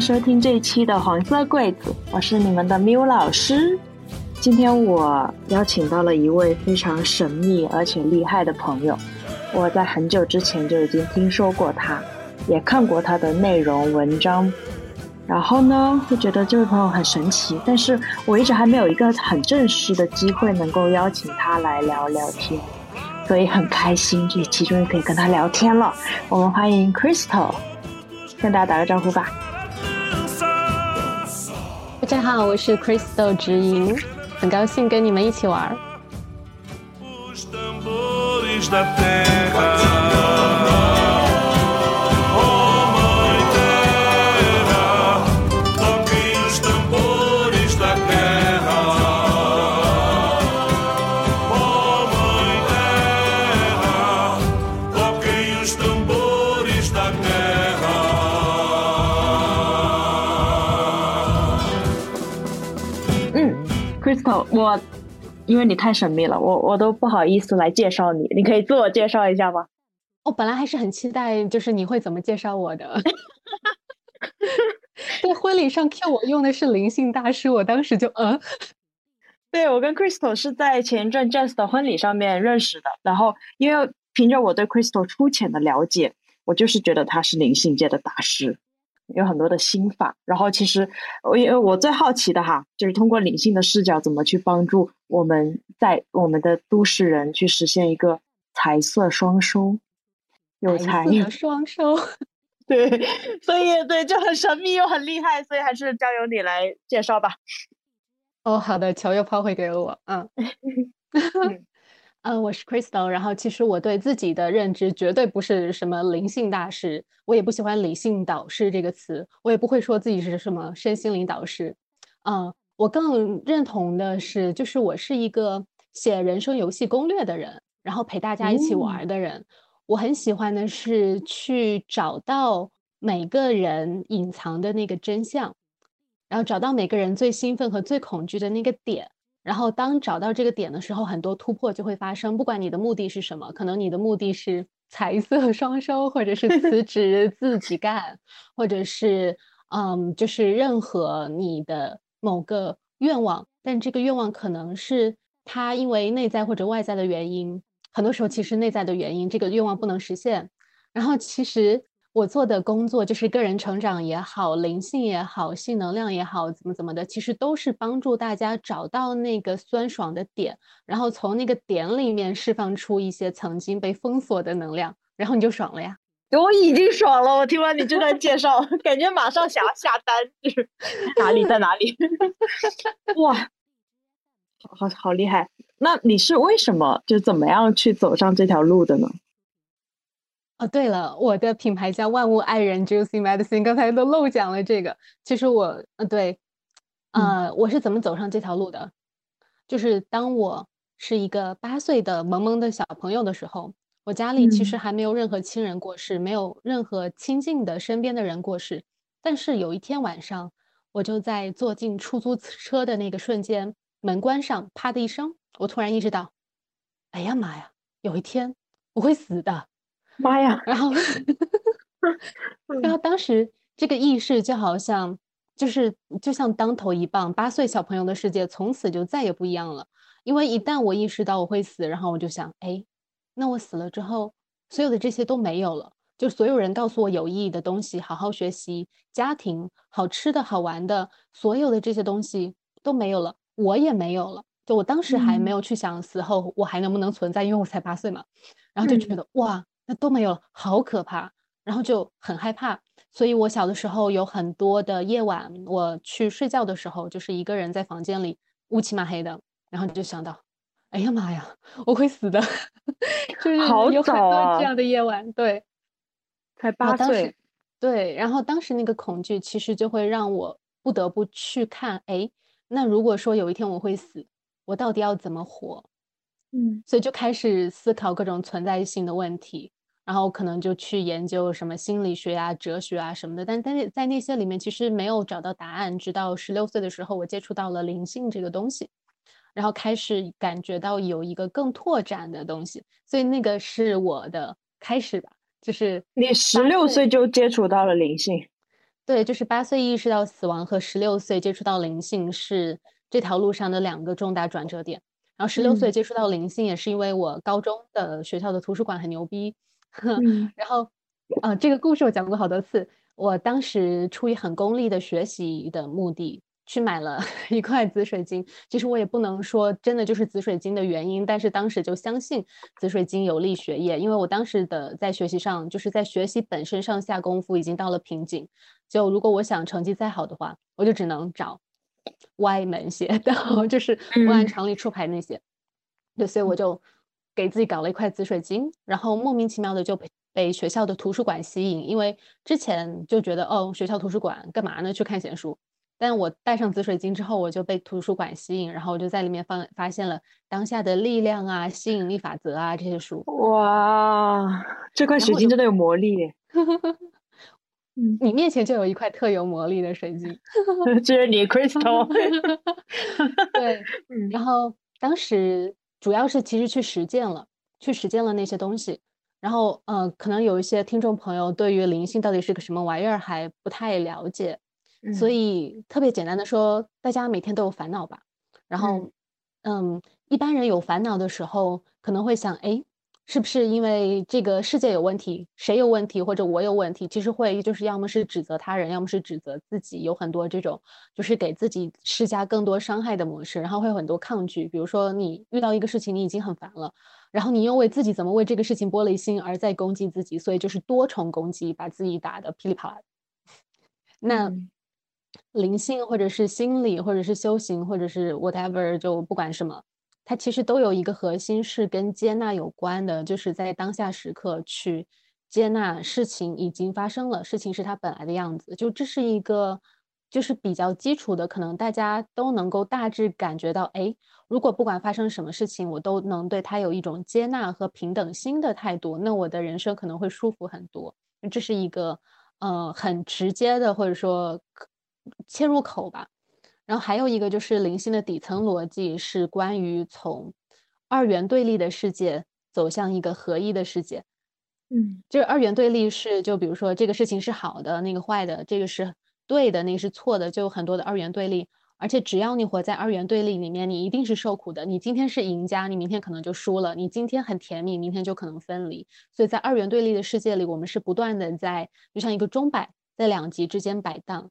收听这一期的黄色柜子，我是你们的 Miu 老师。今天我邀请到了一位非常神秘而且厉害的朋友，我在很久之前就已经听说过他，也看过他的内容文章，然后呢，会觉得这位朋友很神奇，但是我一直还没有一个很正式的机会能够邀请他来聊聊天，所以很开心这期终于可以跟他聊天了。我们欢迎 Crystal，跟大家打个招呼吧。大家好，我是 Crystal 直营，很高兴跟你们一起玩。我因为你太神秘了，我我都不好意思来介绍你，你可以自我介绍一下吗？我本来还是很期待，就是你会怎么介绍我的。在婚礼上 Q 我用的是灵性大师，我当时就嗯，对我跟 Crystal 是在前一阵 Jazz 的婚礼上面认识的，然后因为凭着我对 Crystal 粗浅的了解，我就是觉得他是灵性界的大师。有很多的心法，然后其实我因为我最好奇的哈，就是通过灵性的视角，怎么去帮助我们在我们的都市人去实现一个财色双收，有财双收，对，所以对就很神秘又很厉害，所以还是交由你来介绍吧。哦，好的，球又抛回给了我，嗯。嗯，我是 Crystal，然后其实我对自己的认知绝对不是什么灵性大师，我也不喜欢理性导师这个词，我也不会说自己是什么身心灵导师。嗯，我更认同的是，就是我是一个写人生游戏攻略的人，然后陪大家一起玩的人。我很喜欢的是去找到每个人隐藏的那个真相，然后找到每个人最兴奋和最恐惧的那个点。然后，当找到这个点的时候，很多突破就会发生。不管你的目的是什么，可能你的目的是 财色双收，或者是辞职自己干，或者是嗯，就是任何你的某个愿望。但这个愿望可能是它因为内在或者外在的原因，很多时候其实内在的原因，这个愿望不能实现。然后其实。我做的工作就是个人成长也好，灵性也好，性能量也好，怎么怎么的，其实都是帮助大家找到那个酸爽的点，然后从那个点里面释放出一些曾经被封锁的能量，然后你就爽了呀！我已经爽了，我听完你这段介绍，感觉马上想要下单，就是 哪里在哪里？哇，好好好厉害！那你是为什么就怎么样去走上这条路的呢？哦，对了，我的品牌叫万物爱人 Juicy Medicine，刚才都漏讲了这个。其实我，呃，对，呃，我是怎么走上这条路的？就是当我是一个八岁的萌萌的小朋友的时候，我家里其实还没有任何亲人过世，没有任何亲近的身边的人过世。但是有一天晚上，我就在坐进出租车的那个瞬间，门关上，啪的一声，我突然意识到，哎呀妈呀，有一天我会死的。妈呀！然后，然后当时这个意识就好像，就是就像当头一棒，八岁小朋友的世界从此就再也不一样了。因为一旦我意识到我会死，然后我就想，哎，那我死了之后，所有的这些都没有了。就所有人告诉我有意义的东西，好好学习，家庭，好吃的好玩的，所有的这些东西都没有了，我也没有了。就我当时还没有去想死后我还能不能存在，因为我才八岁嘛。然后就觉得哇。都没有，好可怕，然后就很害怕。所以我小的时候有很多的夜晚，我去睡觉的时候，就是一个人在房间里乌漆嘛黑的，然后就想到，哎呀妈呀，我会死的，就是有很多这样的夜晚。对，才八岁，对。然后当时那个恐惧，其实就会让我不得不去看，哎，那如果说有一天我会死，我到底要怎么活？嗯，所以就开始思考各种存在性的问题。然后可能就去研究什么心理学啊、哲学啊什么的，但但是在那些里面其实没有找到答案。直到十六岁的时候，我接触到了灵性这个东西，然后开始感觉到有一个更拓展的东西，所以那个是我的开始吧。就是你十六岁就接触到了灵性，对，就是八岁意识到死亡和十六岁接触到灵性是这条路上的两个重大转折点。然后十六岁接触到灵性，也是因为我高中的学校的图书馆很牛逼。然后，呃，这个故事我讲过好多次。我当时出于很功利的学习的目的。去买了 一块紫水晶，其实我也不能说真的就是紫水晶的原因，但是当时就相信紫水晶有利学业，因为我当时的在学习上就是在学习本身上下功夫已经到了瓶颈，就如果我想成绩再好的话，我就只能找歪门邪道，就是不按常理出牌那些，对，所以我就给自己搞了一块紫水晶，然后莫名其妙的就被被学校的图书馆吸引，因为之前就觉得哦，学校图书馆干嘛呢？去看闲书。但我带上紫水晶之后，我就被图书馆吸引，然后我就在里面发发现了当下的力量啊、吸引力法则啊这些书。哇，这块水晶真的有魔力！嗯，你面前就有一块特有魔力的水晶，这是你 crystal。对，然后当时主要是其实去实践了，去实践了那些东西。然后，嗯，可能有一些听众朋友对于灵性到底是个什么玩意儿还不太了解。所以特别简单的说，大家每天都有烦恼吧？然后，嗯，一般人有烦恼的时候，可能会想，哎，是不是因为这个世界有问题，谁有问题，或者我有问题？其实会就是要么是指责他人，要么是指责自己，有很多这种就是给自己施加更多伤害的模式，然后会有很多抗拒。比如说你遇到一个事情，你已经很烦了，然后你又为自己怎么为这个事情玻璃心而在攻击自己，所以就是多重攻击，把自己打得噼里啪啦。那。灵性，或者是心理，或者是修行，或者是 whatever，就不管什么，它其实都有一个核心是跟接纳有关的，就是在当下时刻去接纳事情已经发生了，事情是它本来的样子。就这是一个，就是比较基础的，可能大家都能够大致感觉到，哎，如果不管发生什么事情，我都能对它有一种接纳和平等心的态度，那我的人生可能会舒服很多。这是一个，呃，很直接的，或者说。切入口吧，然后还有一个就是灵性的底层逻辑是关于从二元对立的世界走向一个合一的世界。嗯，就是二元对立是就比如说这个事情是好的，那个坏的，这个是对的，那个是错的，就有很多的二元对立。而且只要你活在二元对立里面，你一定是受苦的。你今天是赢家，你明天可能就输了；你今天很甜蜜，明天就可能分离。所以在二元对立的世界里，我们是不断的在就像一个钟摆在两极之间摆荡。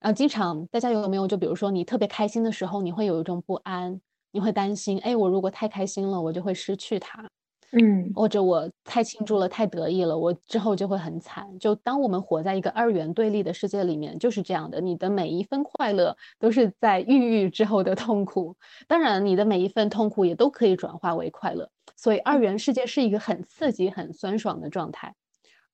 然后经常大家有没有就比如说你特别开心的时候，你会有一种不安，你会担心，哎，我如果太开心了，我就会失去它，嗯，或者我太庆祝了，太得意了，我之后就会很惨。就当我们活在一个二元对立的世界里面，就是这样的，你的每一分快乐都是在孕育之后的痛苦，当然你的每一份痛苦也都可以转化为快乐。所以二元世界是一个很刺激、很酸爽的状态，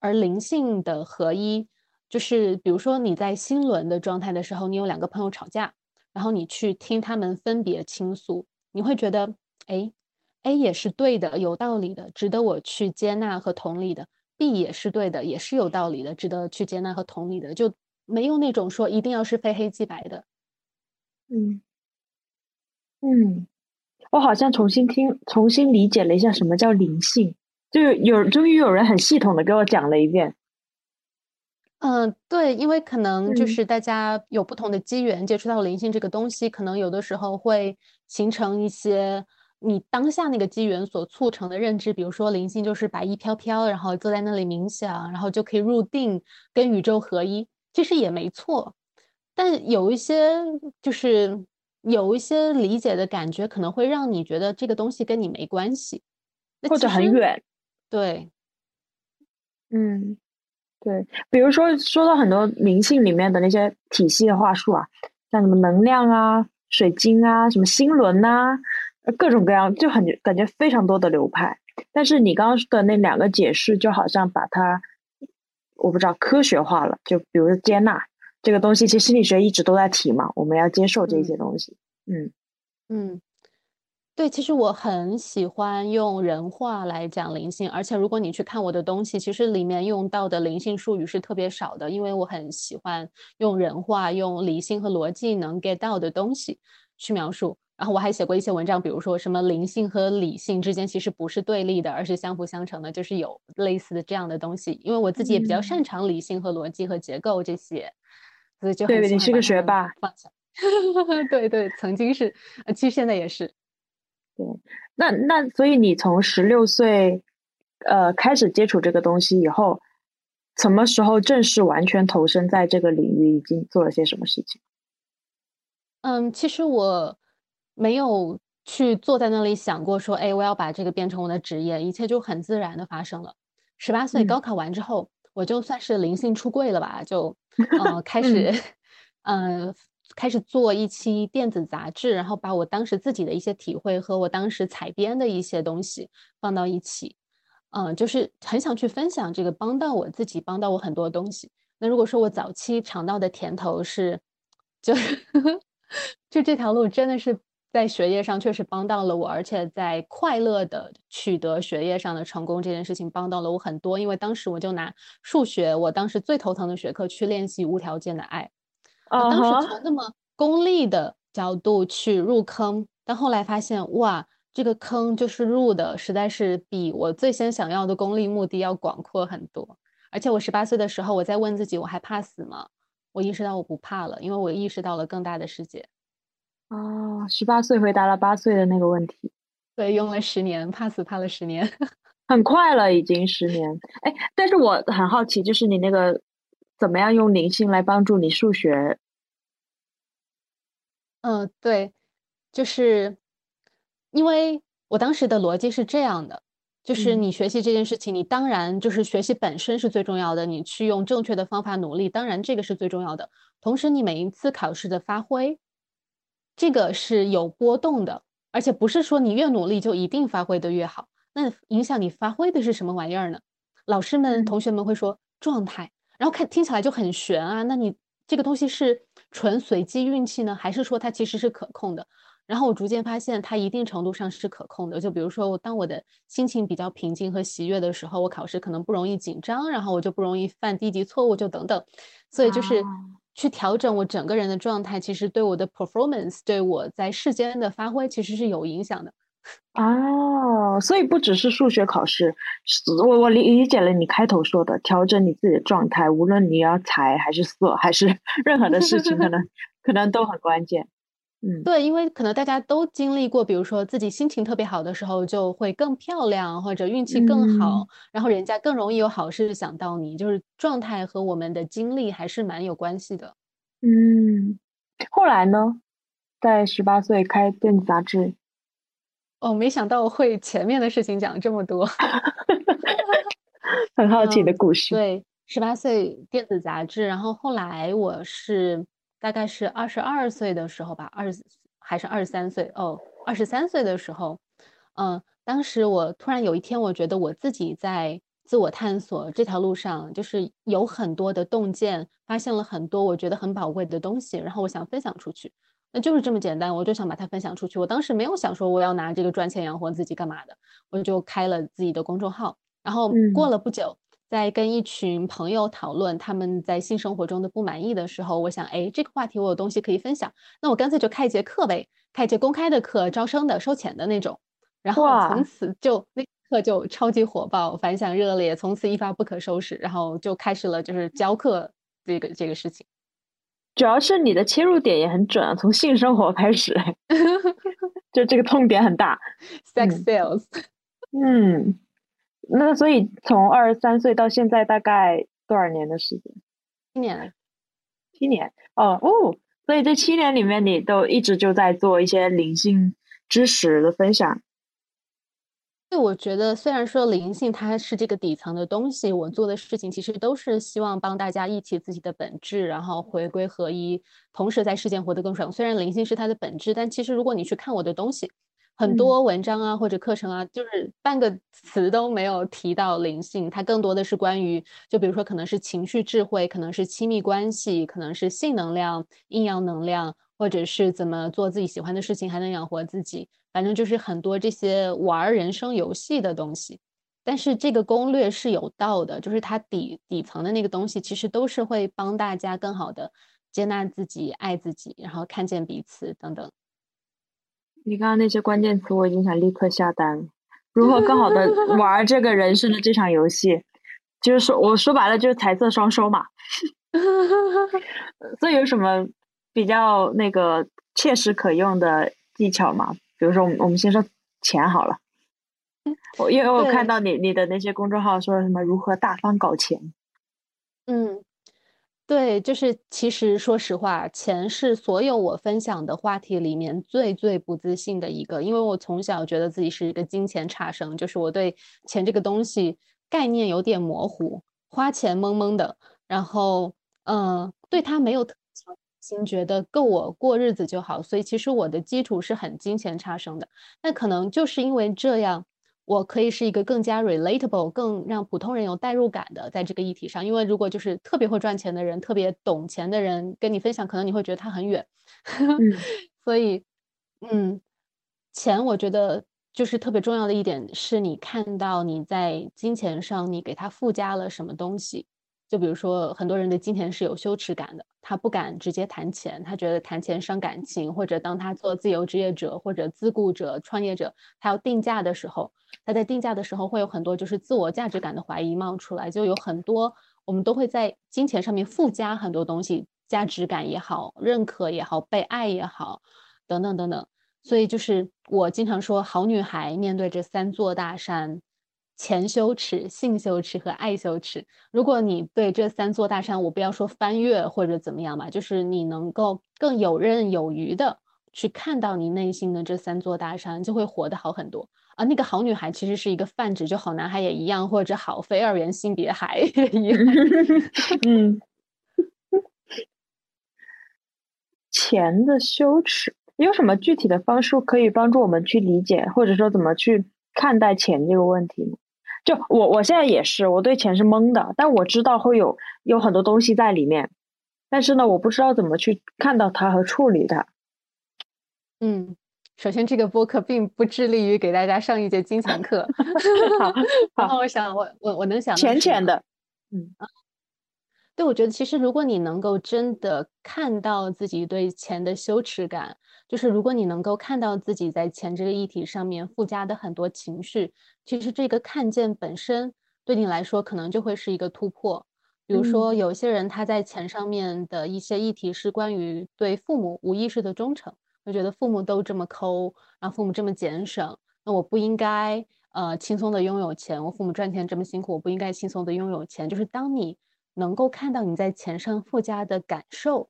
而灵性的合一。就是比如说你在新轮的状态的时候，你有两个朋友吵架，然后你去听他们分别倾诉，你会觉得，哎，A 也是对的，有道理的，值得我去接纳和同理的；B 也是对的，也是有道理的，值得去接纳和同理的，就没有那种说一定要是非黑即白的。嗯嗯，我好像重新听、重新理解了一下什么叫灵性，就有终于有人很系统的给我讲了一遍。嗯，对，因为可能就是大家有不同的机缘接触到灵性这个东西，可能有的时候会形成一些你当下那个机缘所促成的认知，比如说灵性就是白衣飘飘，然后坐在那里冥想，然后就可以入定，跟宇宙合一，其实也没错。但有一些就是有一些理解的感觉，可能会让你觉得这个东西跟你没关系，或者很远。对，嗯。对，比如说说到很多灵性里面的那些体系的话术啊，像什么能量啊、水晶啊、什么星轮呐，各种各样，就很感觉非常多的流派。但是你刚刚的那两个解释，就好像把它，我不知道科学化了。就比如说接纳这个东西，其实心理学一直都在提嘛，我们要接受这些东西。嗯嗯。对，其实我很喜欢用人话来讲灵性，而且如果你去看我的东西，其实里面用到的灵性术语是特别少的，因为我很喜欢用人话、用理性和逻辑能 get 到的东西去描述。然后我还写过一些文章，比如说什么灵性和理性之间其实不是对立的，而是相辅相成的，就是有类似的这样的东西。因为我自己也比较擅长理性和逻辑和结构这些，所以就对你是个学霸，放下。对对，曾经是，其实现在也是。对，那那所以你从十六岁，呃，开始接触这个东西以后，什么时候正式完全投身在这个领域？已经做了些什么事情？嗯，其实我没有去坐在那里想过说，哎，我要把这个变成我的职业，一切就很自然的发生了。十八岁高考完之后，我就算是灵性出柜了吧，就 呃开始，嗯。开始做一期电子杂志，然后把我当时自己的一些体会和我当时采编的一些东西放到一起，嗯，就是很想去分享这个，帮到我自己，帮到我很多东西。那如果说我早期尝到的甜头是，就 就这条路真的是在学业上确实帮到了我，而且在快乐的取得学业上的成功这件事情帮到了我很多。因为当时我就拿数学，我当时最头疼的学科去练习无条件的爱。我当时从那么功利的角度去入坑，但后来发现，哇，这个坑就是入的，实在是比我最先想要的功利目的要广阔很多。而且我十八岁的时候，我在问自己，我还怕死吗？我意识到我不怕了，因为我意识到了更大的世界。哦，十八岁回答了八岁的那个问题。对，用了十年，怕死怕了十年，很快了，已经十年。哎，但是我很好奇，就是你那个怎么样用灵性来帮助你数学？嗯，对，就是因为我当时的逻辑是这样的，就是你学习这件事情，你当然就是学习本身是最重要的，你去用正确的方法努力，当然这个是最重要的。同时，你每一次考试的发挥，这个是有波动的，而且不是说你越努力就一定发挥的越好。那影响你发挥的是什么玩意儿呢？老师们、同学们会说状态，然后看听起来就很悬啊。那你这个东西是？纯随机运气呢，还是说它其实是可控的？然后我逐渐发现，它一定程度上是可控的。就比如说，我当我的心情比较平静和喜悦的时候，我考试可能不容易紧张，然后我就不容易犯低级错误，就等等。所以就是去调整我整个人的状态，其实对我的 performance，对我在世间的发挥，其实是有影响的。哦，所以不只是数学考试，我我理理解了你开头说的调整你自己的状态，无论你要财还是色还是 任何的事情，可能 可能都很关键。嗯，对，因为可能大家都经历过，比如说自己心情特别好的时候就会更漂亮，或者运气更好，然后人家更容易有好事想到你，就是状态和我们的经历还是蛮有关系的。嗯，后来呢，在十八岁开电子杂志。哦，没想到会前面的事情讲这么多，很好奇的故事。对，十八岁电子杂志，然后后来我是大概是二十二岁的时候吧，二十还是二十三岁？哦，二十三岁的时候，嗯，当时我突然有一天，我觉得我自己在自我探索这条路上，就是有很多的洞见，发现了很多我觉得很宝贵的东西，然后我想分享出去。那就是这么简单，我就想把它分享出去。我当时没有想说我要拿这个赚钱养活自己干嘛的，我就开了自己的公众号。然后过了不久，在跟一群朋友讨论他们在性生活中的不满意的时候，我想，哎，这个话题我有东西可以分享，那我干脆就开一节课呗，开一节公开的课，招生的，收钱的那种。然后从此就那课就超级火爆，反响热烈，从此一发不可收拾。然后就开始了就是教课这个这个事情。主要是你的切入点也很准啊，从性生活开始，就这个痛点很大。Sex sales，嗯，那所以从二十三岁到现在大概多少年的时间？七年，七年。哦哦，所以这七年里面你都一直就在做一些灵性知识的分享。我觉得，虽然说灵性它是这个底层的东西，我做的事情其实都是希望帮大家忆起自己的本质，然后回归合一，同时在世间活得更爽。虽然灵性是它的本质，但其实如果你去看我的东西，很多文章啊或者课程啊，就是半个词都没有提到灵性，它更多的是关于，就比如说可能是情绪智慧，可能是亲密关系，可能是性能量、阴阳能量，或者是怎么做自己喜欢的事情还能养活自己。反正就是很多这些玩人生游戏的东西，但是这个攻略是有道的，就是它底底层的那个东西，其实都是会帮大家更好的接纳自己、爱自己，然后看见彼此等等。你刚刚那些关键词，我已经想立刻下单。如何更好的 玩这个人生的这场游戏？就是说，我说白了就是财色双收嘛。所以有什么比较那个切实可用的技巧嘛？比如说，我们我们先说钱好了。我因为我看到你你的那些公众号说什么如何大方搞钱。嗯，对，就是其实说实话，钱是所有我分享的话题里面最最不自信的一个，因为我从小觉得自己是一个金钱差生，就是我对钱这个东西概念有点模糊，花钱懵懵的，然后嗯，对它没有心，觉得够我过日子就好，所以其实我的基础是很金钱差生的。那可能就是因为这样。我可以是一个更加 relatable、更让普通人有代入感的，在这个议题上。因为如果就是特别会赚钱的人、特别懂钱的人跟你分享，可能你会觉得他很远。所以，嗯，钱我觉得就是特别重要的一点，是你看到你在金钱上你给他附加了什么东西。就比如说，很多人对金钱是有羞耻感的，他不敢直接谈钱，他觉得谈钱伤感情。或者当他做自由职业者或者自雇者、创业者，他要定价的时候，他在定价的时候会有很多就是自我价值感的怀疑冒出来。就有很多我们都会在金钱上面附加很多东西，价值感也好，认可也好，被爱也好，等等等等。所以就是我经常说，好女孩面对这三座大山。钱羞耻、性羞耻和爱羞耻。如果你对这三座大山，我不要说翻越或者怎么样吧，就是你能够更游刃有余的去看到你内心的这三座大山，就会活得好很多啊。那个好女孩其实是一个泛指，就好男孩也一样，或者好非二元性别孩也一样。嗯，钱的羞耻有什么具体的方式可以帮助我们去理解，或者说怎么去看待钱这个问题呢？就我我现在也是，我对钱是懵的，但我知道会有有很多东西在里面，但是呢，我不知道怎么去看到它和处理它。嗯，首先这个播客并不致力于给大家上一节金钱课。好，然后我想，我我我能想浅浅的，嗯。对，我觉得其实如果你能够真的看到自己对钱的羞耻感，就是如果你能够看到自己在钱这个议题上面附加的很多情绪，其实这个看见本身对你来说可能就会是一个突破。比如说，有些人他在钱上面的一些议题是关于对父母无意识的忠诚，就觉得父母都这么抠，然后父母这么俭省，那我不应该呃轻松的拥有钱。我父母赚钱这么辛苦，我不应该轻松的拥有钱。就是当你。能够看到你在钱上附加的感受，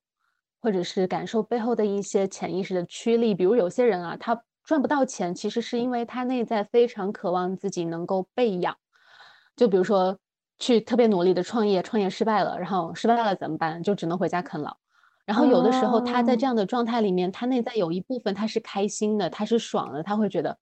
或者是感受背后的一些潜意识的驱力。比如有些人啊，他赚不到钱，其实是因为他内在非常渴望自己能够被养。就比如说，去特别努力的创业，创业失败了，然后失败了怎么办？就只能回家啃老。然后有的时候他在这样的状态里面，他内在有一部分他是开心的，他是爽的，他会觉得，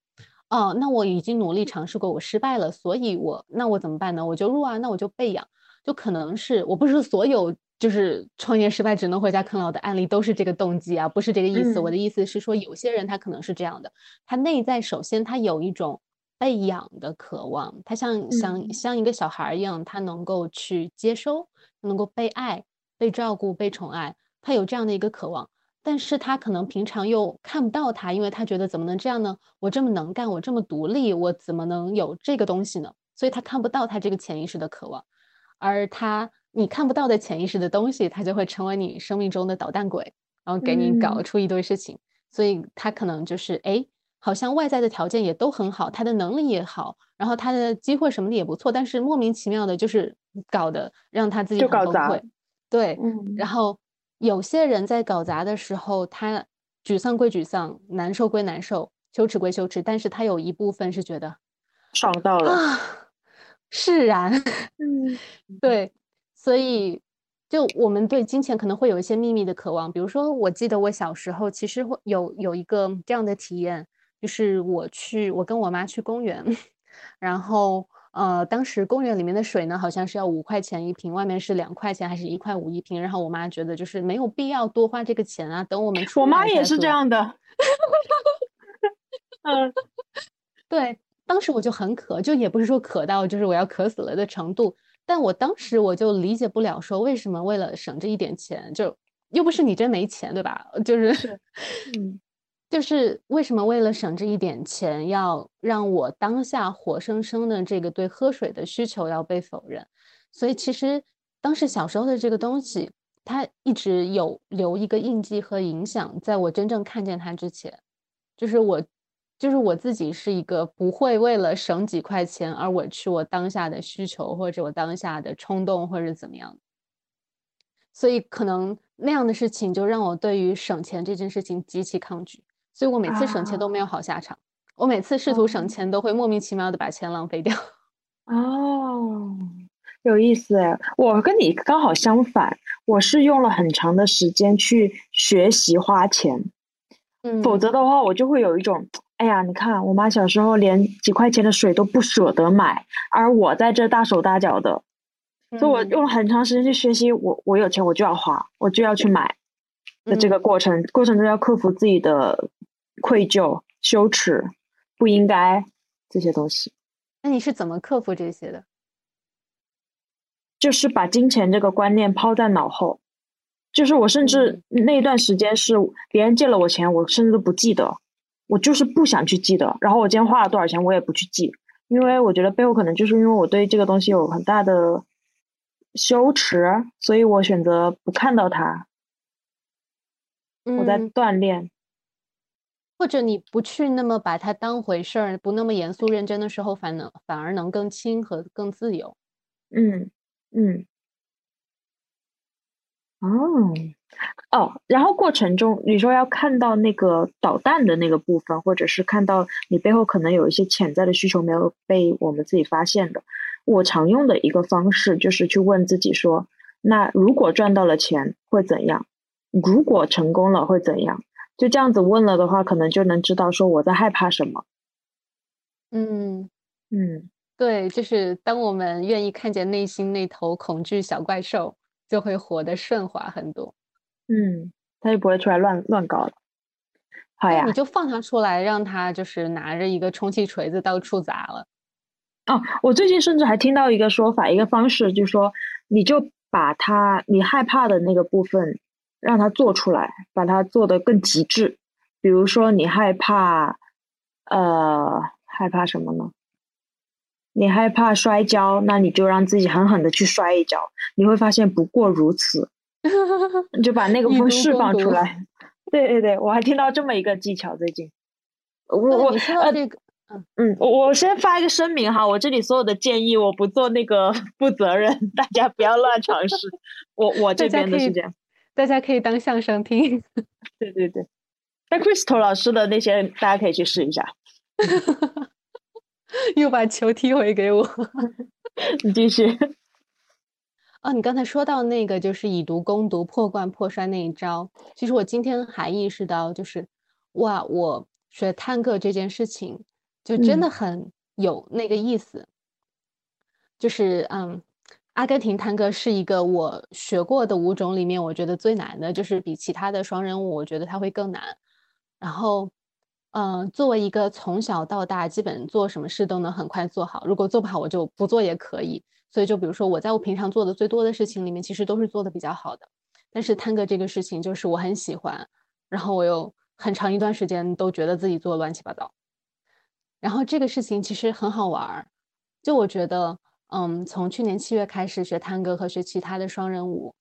哦，那我已经努力尝试过，我失败了，所以我那我怎么办呢？我就入啊，那我就被养。就可能是我不是所有就是创业失败只能回家啃老的案例都是这个动机啊，不是这个意思。我的意思是说，有些人他可能是这样的，他内在首先他有一种被养的渴望，他像像像一个小孩一样，他能够去接收，能够被爱、被照顾、被宠爱，他有这样的一个渴望。但是他可能平常又看不到他，因为他觉得怎么能这样呢？我这么能干，我这么独立，我怎么能有这个东西呢？所以他看不到他这个潜意识的渴望。而他你看不到的潜意识的东西，它就会成为你生命中的捣蛋鬼，然后给你搞出一堆事情。所以他可能就是哎，好像外在的条件也都很好，他的能力也好，然后他的机会什么的也不错，但是莫名其妙的就是搞得让他自己很崩溃。对，然后有些人在搞砸的时候，他沮丧归沮丧，难受归难受，羞耻归羞耻，但是他有一部分是觉得爽到了。释然，嗯，对，所以就我们对金钱可能会有一些秘密的渴望，比如说，我记得我小时候其实会有有一个这样的体验，就是我去我跟我妈去公园，然后呃，当时公园里面的水呢好像是要五块钱一瓶，外面是两块钱还是一块五一瓶，然后我妈觉得就是没有必要多花这个钱啊，等我们出我妈也是这样的，嗯，对。当时我就很渴，就也不是说渴到就是我要渴死了的程度，但我当时我就理解不了，说为什么为了省这一点钱，就又不是你真没钱，对吧？就是，嗯，就是为什么为了省这一点钱，要让我当下活生生的这个对喝水的需求要被否认？所以其实当时小时候的这个东西，它一直有留一个印记和影响，在我真正看见它之前，就是我，就是我自己是一个不会为了省几块钱而委屈我当下的需求或者我当下的冲动或者怎么样，所以可能那样的事情就让我对于省钱这件事情极其抗拒，所以我每次省钱都没有好下场，我每次试图省钱都会莫名其妙的把钱浪费掉。哦。有意思哎，我跟你刚好相反，我是用了很长的时间去学习花钱，嗯，否则的话我就会有一种，哎呀，你看我妈小时候连几块钱的水都不舍得买，而我在这大手大脚的，所以我用了很长时间去学习，我我有钱我就要花，我就要去买的这个过程，过程中要克服自己的愧疚、羞耻、不应该这些东西。那你是怎么克服这些的？就是把金钱这个观念抛在脑后，就是我甚至那段时间是别人借了我钱，我甚至都不记得，我就是不想去记得。然后我今天花了多少钱，我也不去记，因为我觉得背后可能就是因为我对这个东西有很大的羞耻，所以我选择不看到它。我在锻炼，或者你不去那么把它当回事儿，不那么严肃认真的时候，反能反而能更轻和更自由。嗯。嗯，哦，哦，然后过程中你说要看到那个导弹的那个部分，或者是看到你背后可能有一些潜在的需求没有被我们自己发现的。我常用的一个方式就是去问自己说：那如果赚到了钱会怎样？如果成功了会怎样？就这样子问了的话，可能就能知道说我在害怕什么。嗯嗯。对，就是当我们愿意看见内心那头恐惧小怪兽，就会活得顺滑很多。嗯，他就不会出来乱乱搞了。好呀，你就放他出来，让他就是拿着一个充气锤子到处砸了。哦，我最近甚至还听到一个说法，一个方式，就是说，你就把他你害怕的那个部分，让他做出来，把它做得更极致。比如说，你害怕，呃，害怕什么呢？你害怕摔跤，那你就让自己狠狠的去摔一跤，你会发现不过如此。你就把那个风释放出来。对对对，我还听到这么一个技巧，最近。我我呃这个嗯嗯，我我先发一个声明哈，我这里所有的建议我不做那个负责任，大家不要乱尝试。我我这边的是这样，大家可以当相声听。对对对，但 Crystal 老师的那些大家可以去试一下。又把球踢回给我，你继续。哦，你刚才说到那个就是以毒攻毒、破罐破摔那一招，其实我今天还意识到，就是哇，我学探戈这件事情就真的很有那个意思。就是嗯，阿根廷探戈是一个我学过的舞种里面，我觉得最难的，就是比其他的双人舞，我觉得它会更难。然后。嗯，作为一个从小到大基本做什么事都能很快做好，如果做不好我就不做也可以。所以就比如说我在我平常做的最多的事情里面，其实都是做的比较好的。但是探戈这个事情就是我很喜欢，然后我又很长一段时间都觉得自己做乱七八糟。然后这个事情其实很好玩儿，就我觉得，嗯，从去年七月开始学探戈和学其他的双人舞，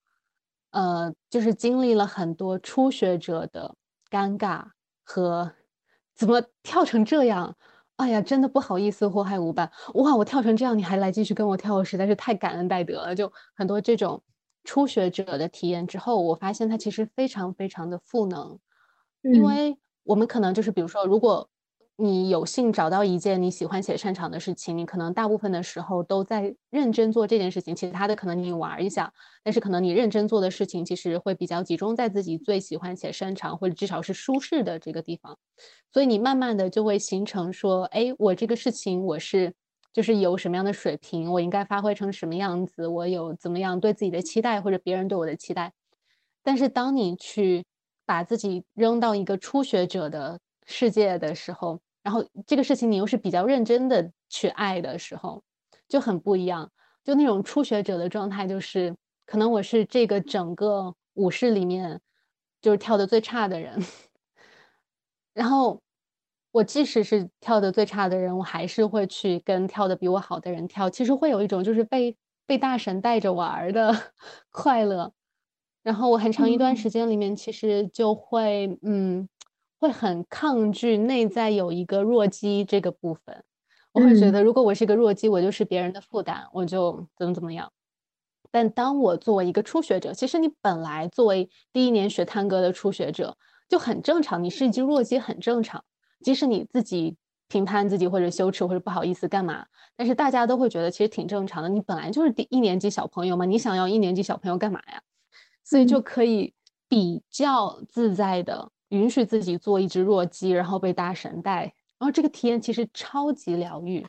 呃，就是经历了很多初学者的尴尬和。怎么跳成这样？哎呀，真的不好意思祸害舞伴。哇，我跳成这样，你还来继续跟我跳，我实在是太感恩戴德了。就很多这种初学者的体验之后，我发现它其实非常非常的赋能，因为我们可能就是比如说，如果。你有幸找到一件你喜欢且擅长的事情，你可能大部分的时候都在认真做这件事情，其他的可能你玩一下，但是可能你认真做的事情其实会比较集中在自己最喜欢且擅长或者至少是舒适的这个地方，所以你慢慢的就会形成说，哎，我这个事情我是就是有什么样的水平，我应该发挥成什么样子，我有怎么样对自己的期待或者别人对我的期待，但是当你去把自己扔到一个初学者的世界的时候，然后这个事情你又是比较认真的去爱的时候，就很不一样。就那种初学者的状态，就是可能我是这个整个舞室里面就是跳的最差的人。然后我即使是跳的最差的人，我还是会去跟跳的比我好的人跳。其实会有一种就是被被大神带着玩的快乐。然后我很长一段时间里面，其实就会嗯，会很抗拒内在有一个弱鸡这个部分。我会觉得，如果我是一个弱鸡，我就是别人的负担，我就怎么怎么样。但当我作为一个初学者，其实你本来作为第一年学探戈的初学者就很正常，你是一只弱鸡很正常。即使你自己评判自己或者羞耻或者不好意思干嘛，但是大家都会觉得其实挺正常的。你本来就是第一年级小朋友嘛，你想要一年级小朋友干嘛呀？所以就可以比较自在的允许自己做一只弱鸡，然后被大神带。然后这个体验其实超级疗愈，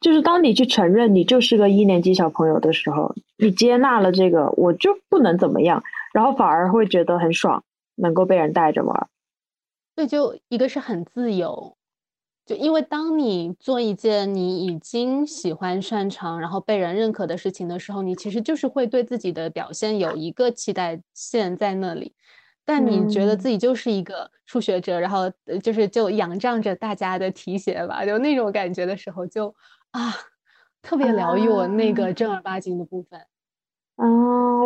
就是当你去承认你就是个一年级小朋友的时候，你接纳了这个，我就不能怎么样，然后反而会觉得很爽，能够被人带着玩。对，就一个是很自由，就因为当你做一件你已经喜欢、擅长，然后被人认可的事情的时候，你其实就是会对自己的表现有一个期待线在那里。但你觉得自己就是一个初学者，然后就是就仰仗着大家的提携吧，就那种感觉的时候，就啊，特别疗愈我那个正儿八经的部分。啊，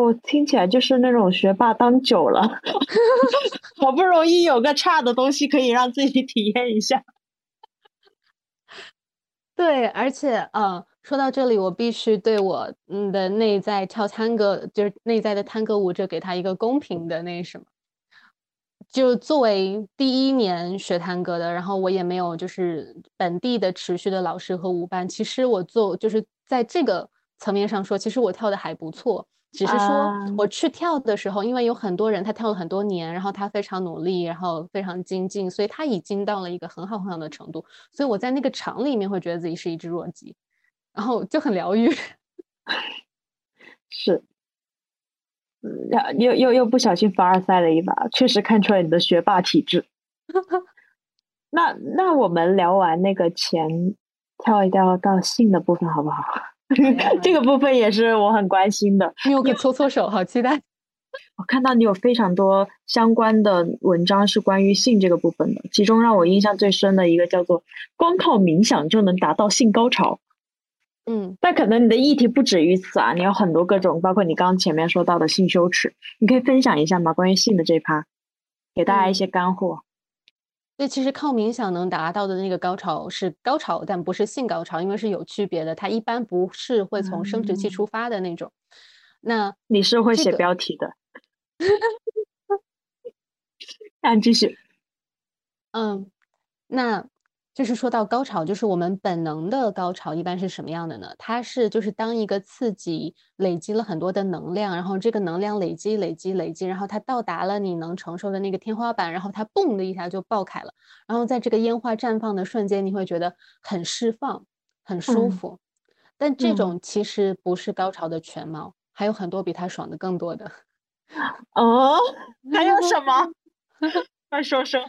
我听起来就是那种学霸当久了，好不容易有个差的东西可以让自己体验一下。对，而且嗯，说到这里，我必须对我嗯的内在跳探戈，就是内在的探戈舞者，给他一个公平的那什么。就作为第一年学探戈的，然后我也没有就是本地的持续的老师和舞伴。其实我做就是在这个层面上说，其实我跳的还不错。只是说我去跳的时候，因为有很多人他跳了很多年，然后他非常努力，然后非常精进，所以他已经到了一个很好很好的程度。所以我在那个场里面会觉得自己是一只弱鸡，然后就很疗愈。是。又又又不小心凡尔赛了一把，确实看出来你的学霸体质。那那我们聊完那个钱，跳一跳到性的部分好不好？这个部分也是我很关心的。你有个搓搓手，好期待。我看到你有非常多相关的文章是关于性这个部分的，其中让我印象最深的一个叫做“光靠冥想就能达到性高潮”。嗯，但可能你的议题不止于此啊，你有很多各种，包括你刚刚前面说到的性羞耻，你可以分享一下吗？关于性的这一趴，给大家一些干货。对，其实靠冥想能达到的那个高潮是高潮，但不是性高潮，因为是有区别的，它一般不是会从生殖器出发的那种。那你是会写标题的，那继续。嗯，那。就是说到高潮，就是我们本能的高潮一般是什么样的呢？它是就是当一个刺激累积了很多的能量，然后这个能量累积累积累积，然后它到达了你能承受的那个天花板，然后它嘣的一下就爆开了，然后在这个烟花绽放的瞬间，你会觉得很释放，很舒服。但这种其实不是高潮的全貌，还有很多比它爽的更多的。哦，还有什么？快说说。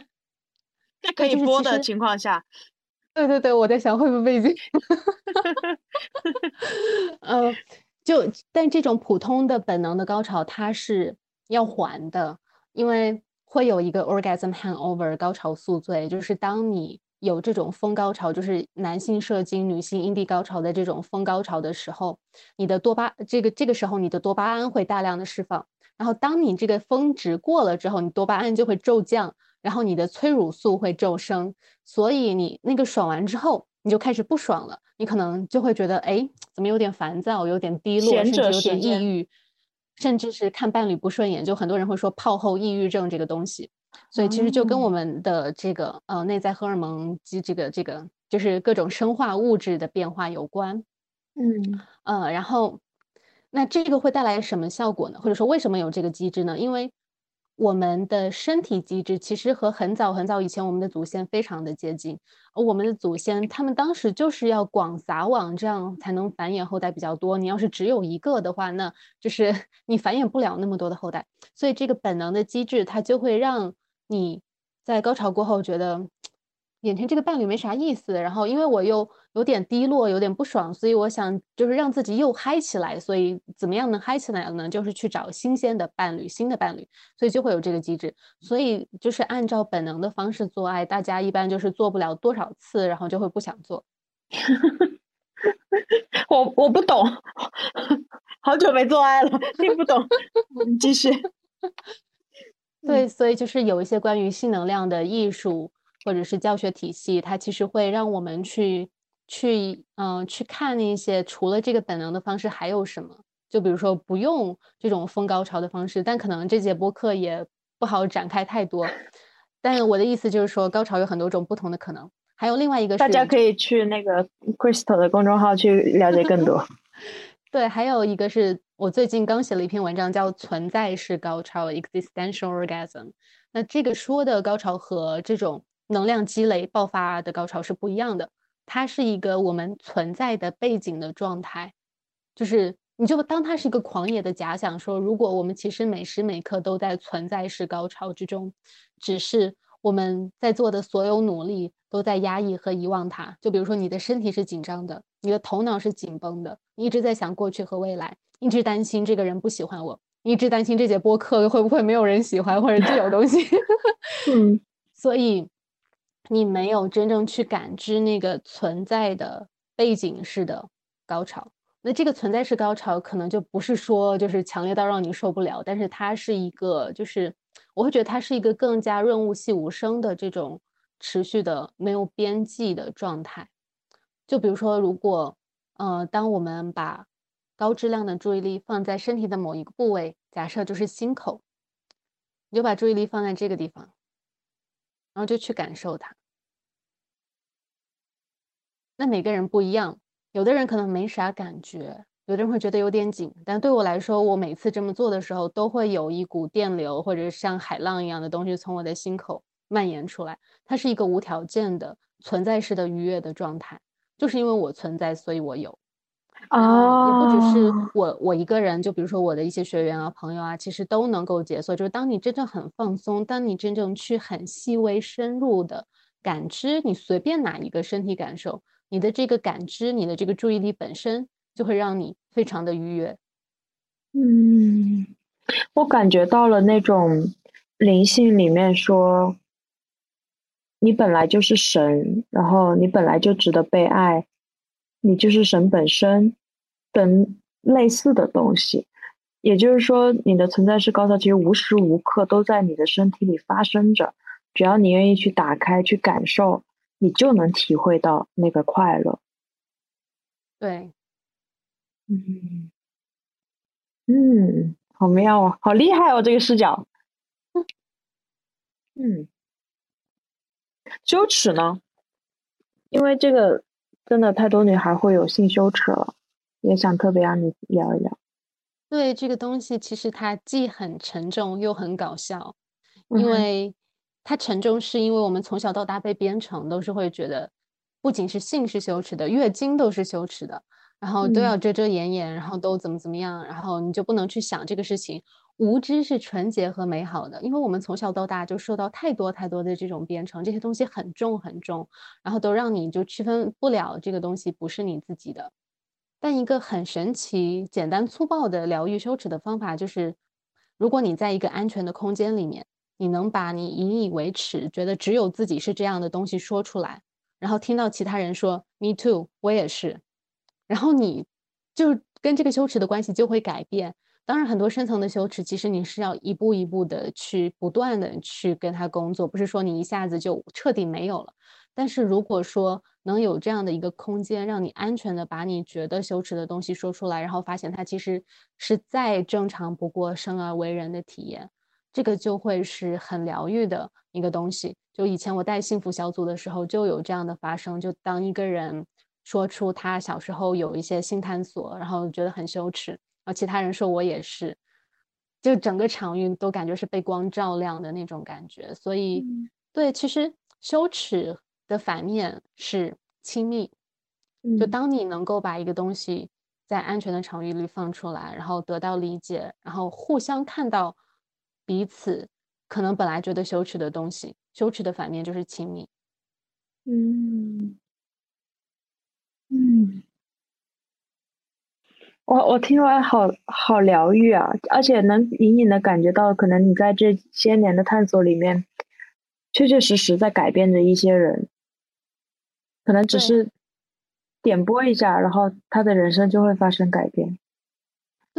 在可以播的情况下，对对对，我在想会不会被禁。嗯，就但这种普通的本能的高潮，它是要还的，因为会有一个 orgasm hangover 高潮宿醉，就是当你有这种风高潮，就是男性射精、女性阴蒂高潮的这种风高潮的时候，你的多巴这个这个时候你的多巴胺会大量的释放，然后当你这个峰值过了之后，你多巴胺就会骤降。然后你的催乳素会骤升，所以你那个爽完之后，你就开始不爽了。你可能就会觉得，哎，怎么有点烦躁，有点低落，甚至有点抑郁，甚至是看伴侣不顺眼。就很多人会说泡后抑郁症这个东西。所以其实就跟我们的这个呃内在荷尔蒙及这个这个就是各种生化物质的变化有关。嗯呃，然后那这个会带来什么效果呢？或者说为什么有这个机制呢？因为我们的身体机制其实和很早很早以前我们的祖先非常的接近，而我们的祖先他们当时就是要广撒网，这样才能繁衍后代比较多。你要是只有一个的话，那就是 你繁衍不了那么多的后代。所以这个本能的机制，它就会让你在高潮过后觉得。眼前这个伴侣没啥意思，然后因为我又有点低落，有点不爽，所以我想就是让自己又嗨起来。所以怎么样能嗨起来呢？就是去找新鲜的伴侣，新的伴侣，所以就会有这个机制。所以就是按照本能的方式做爱，大家一般就是做不了多少次，然后就会不想做。我我不懂，好久没做爱了，听不懂。你继续。对，所以就是有一些关于性能量的艺术或者是教学体系，它其实会让我们去去嗯去看那些除了这个本能的方式还有什么。就比如说不用这种疯高潮的方式，但可能这节播客也不好展开太多。但我的意思就是说，高潮有很多种不同的可能。还有另外一个，大家可以去那个 Crystal 的公众号去了解更多。对，还有一个是我最近刚写了一篇文章，叫《存在式高潮》（Existential Orgasm）。那这个说的高潮和这种能量积累爆发的高潮是不一样的，它是一个我们存在的背景的状态，就是你就当它是一个狂野的假想，说如果我们其实每时每刻都在存在式高潮之中，只是。我们在做的所有努力都在压抑和遗忘它。就比如说，你的身体是紧张的，你的头脑是紧绷的，你一直在想过去和未来，一直担心这个人不喜欢我，一直担心这节播客会不会没有人喜欢，或者这种东西。嗯，所以你没有真正去感知那个存在的背景式的高潮。那这个存在式高潮可能就不是说就是强烈到让你受不了，但是它是一个就是。我会觉得它是一个更加润物细无声的这种持续的没有边际的状态。就比如说，如果呃，当我们把高质量的注意力放在身体的某一个部位，假设就是心口，你就把注意力放在这个地方，然后就去感受它。那每个人不一样，有的人可能没啥感觉。有的人会觉得有点紧，但对我来说，我每次这么做的时候，都会有一股电流或者像海浪一样的东西从我的心口蔓延出来。它是一个无条件的存在式的愉悦的状态，就是因为我存在，所以我有。啊，也不只是我我一个人，就比如说我的一些学员啊、朋友啊，其实都能够解锁。就是当你真正很放松，当你真正去很细微深入的感知你随便哪一个身体感受，你的这个感知，你的这个注意力本身。就会让你非常的愉悦。嗯，我感觉到了那种灵性里面说，你本来就是神，然后你本来就值得被爱，你就是神本身等类似的东西。也就是说，你的存在是高潮，其实无时无刻都在你的身体里发生着。只要你愿意去打开、去感受，你就能体会到那个快乐。对。嗯嗯，好妙啊，好厉害哦，这个视角。嗯，羞耻呢？因为这个真的太多女孩会有性羞耻了，也想特别让你聊一聊。对这个东西，其实它既很沉重又很搞笑，因为它沉重是因为我们从小到大被编程都是会觉得，不仅是性是羞耻的，月经都是羞耻的。然后都要遮遮掩掩，然后都怎么怎么样，然后你就不能去想这个事情。无知是纯洁和美好的，因为我们从小到大就受到太多太多的这种编程，这些东西很重很重，然后都让你就区分不了这个东西不是你自己的。但一个很神奇、简单粗暴的疗愈羞耻的方法，就是如果你在一个安全的空间里面，你能把你引以为耻、觉得只有自己是这样的东西说出来，然后听到其他人说 “me too”，我也是。然后你就跟这个羞耻的关系就会改变。当然，很多深层的羞耻，其实你是要一步一步的去不断的去跟他工作，不是说你一下子就彻底没有了。但是如果说能有这样的一个空间，让你安全的把你觉得羞耻的东西说出来，然后发现它其实是再正常不过生而为人的体验，这个就会是很疗愈的一个东西。就以前我带幸福小组的时候，就有这样的发生。就当一个人。说出他小时候有一些性探索，然后觉得很羞耻，然后其他人说我也是，就整个场域都感觉是被光照亮的那种感觉。所以，对，其实羞耻的反面是亲密。就当你能够把一个东西在安全的场域里放出来，然后得到理解，然后互相看到彼此可能本来觉得羞耻的东西，羞耻的反面就是亲密。嗯。嗯，我我听完好好疗愈啊，而且能隐隐的感觉到，可能你在这些年的探索里面，确确实实在改变着一些人，可能只是点拨一下，然后他的人生就会发生改变。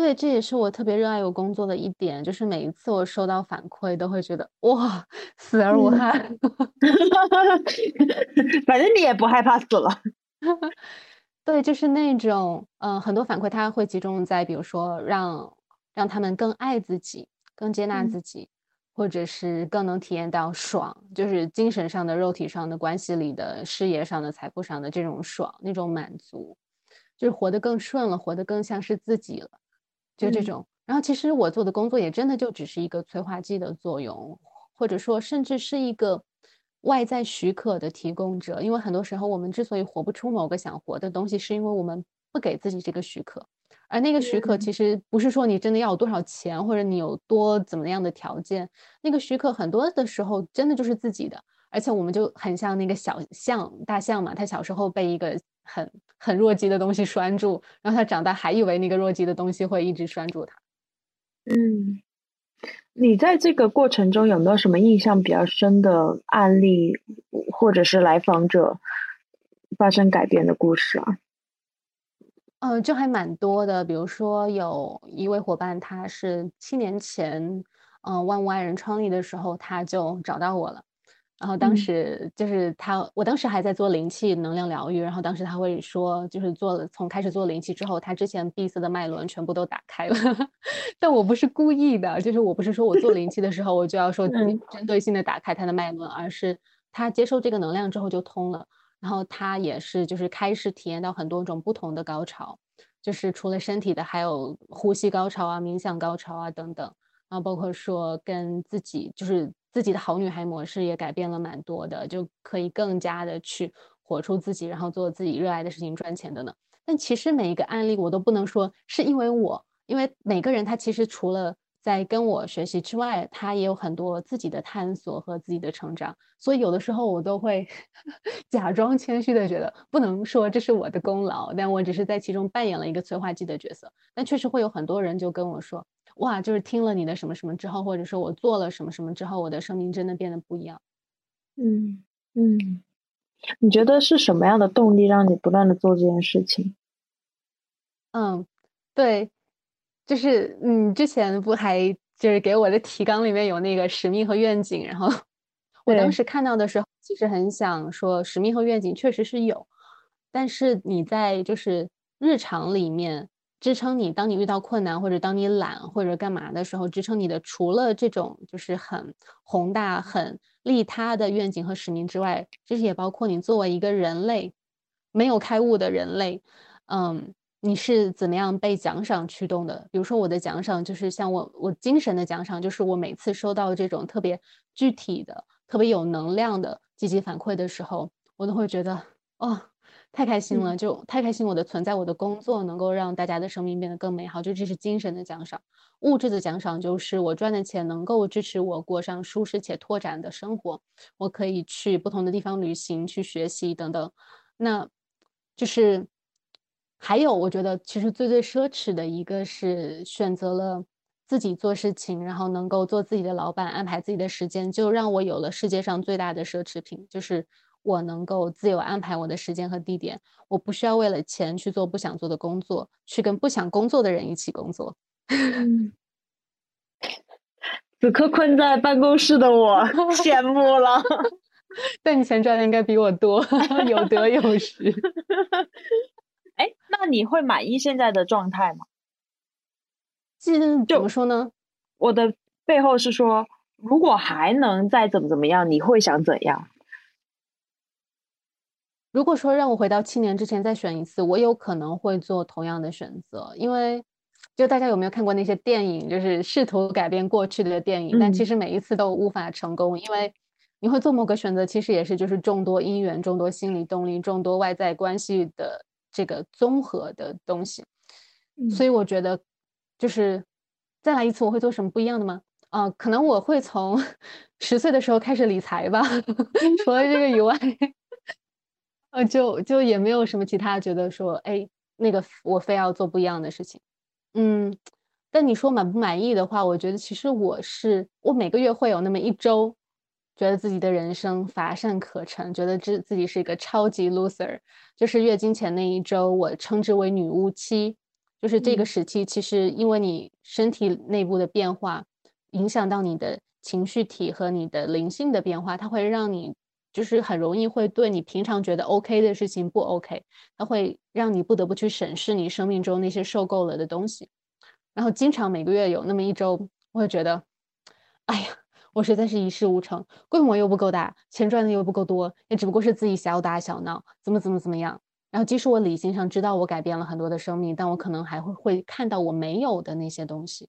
对，这也是我特别热爱我工作的一点，就是每一次我收到反馈，都会觉得哇，死而无憾。反正你也不害怕死了。对，就是那种，嗯，很多反馈它会集中在，比如说让让他们更爱自己，更接纳自己，或者是更能体验到爽，就是精神上的、肉体上的、关系里的、事业上的、财富上的这种爽，那种满足，就是活得更顺了，活得更像是自己了。就这种，然后其实我做的工作也真的就只是一个催化剂的作用，或者说甚至是一个外在许可的提供者。因为很多时候我们之所以活不出某个想活的东西，是因为我们不给自己这个许可。而那个许可其实不是说你真的要有多少钱，或者你有多怎么样的条件，那个许可很多的时候真的就是自己的。而且我们就很像那个小象大象嘛，它小时候被一个很很弱鸡的东西拴住，然后他长大还以为那个弱鸡的东西会一直拴住他。嗯，你在这个过程中有没有什么印象比较深的案例，或者是来访者发生改变的故事啊？嗯，就还蛮多的。比如说有一位伙伴，他是七年前，嗯，万物爱人创立的时候，他就找到我了。然后当时就是他，我当时还在做灵气能量疗愈，然后当时他会说，就是做了从开始做灵气之后，他之前闭塞的脉轮全部都打开了。但我不是故意的，就是我不是说我做灵气的时候我就要说针对性的打开他的脉轮，而是他接受这个能量之后就通了。然后他也是就是开始体验到很多种不同的高潮，就是除了身体的，还有呼吸高潮啊、冥想高潮啊等等。然后包括说跟自己就是。自己的好女孩模式也改变了蛮多的，就可以更加的去活出自己，然后做自己热爱的事情，赚钱的呢。但其实每一个案例我都不能说是因为我，因为每个人他其实除了在跟我学习之外，他也有很多自己的探索和自己的成长。所以有的时候我都会 假装谦虚的觉得，不能说这是我的功劳，但我只是在其中扮演了一个催化剂的角色。但确实会有很多人就跟我说。哇，就是听了你的什么什么之后，或者说我做了什么什么之后，我的生命真的变得不一样。嗯嗯，你觉得是什么样的动力让你不断的做这件事情？嗯，对，就是你之前不还就是给我的提纲里面有那个使命和愿景，然后 我当时看到的时候，其实很想说使命和愿景确实是有，但是你在就是日常里面。支撑你，当你遇到困难或者当你懒或者干嘛的时候，支撑你的除了这种就是很宏大、很利他的愿景和使命之外，其实也包括你作为一个人类，没有开悟的人类，嗯，你是怎么样被奖赏驱动的？比如说我的奖赏就是像我，我精神的奖赏就是我每次收到这种特别具体的、特别有能量的积极反馈的时候，我都会觉得哦。太开心了，就太开心！我的存在，我的工作能够让大家的生命变得更美好，就这是精神的奖赏。物质的奖赏就是我赚的钱能够支持我过上舒适且拓展的生活，我可以去不同的地方旅行、去学习等等。那就是还有，我觉得其实最最奢侈的一个是选择了自己做事情，然后能够做自己的老板，安排自己的时间，就让我有了世界上最大的奢侈品，就是。我能够自由安排我的时间和地点，我不需要为了钱去做不想做的工作，去跟不想工作的人一起工作。此刻困在办公室的我 羡慕了，但你钱赚的应该比我多，有得有失。哎，那你会满意现在的状态吗？就怎么说呢？我的背后是说，如果还能再怎么怎么样，你会想怎样？如果说让我回到七年之前再选一次，我有可能会做同样的选择，因为就大家有没有看过那些电影，就是试图改变过去的电影，但其实每一次都无法成功，因为你会做某个选择，其实也是就是众多因缘、众多心理动力、众多外在关系的这个综合的东西。所以我觉得，就是再来一次，我会做什么不一样的吗？啊，可能我会从 十岁的时候开始理财吧。除了这个以外。呃，就就也没有什么其他觉得说，哎，那个我非要做不一样的事情，嗯，但你说满不满意的话，我觉得其实我是我每个月会有那么一周，觉得自己的人生乏善可陈，觉得自自己是一个超级 loser。就是月经前那一周，我称之为女巫期，就是这个时期，其实因为你身体内部的变化，影响到你的情绪体和你的灵性的变化，它会让你就是很容易会对你平常觉得 OK 的事情不 OK，它会让你不得不去审视你生命中那些受够了的东西。然后经常每个月有那么一周，我会觉得，哎呀，我实在是一事无成，规模又不够大，钱赚的又不够多，也只不过是自己小打小闹，怎么怎么怎么样。然后即使我理性上知道我改变了很多的生命，但我可能还会会看到我没有的那些东西。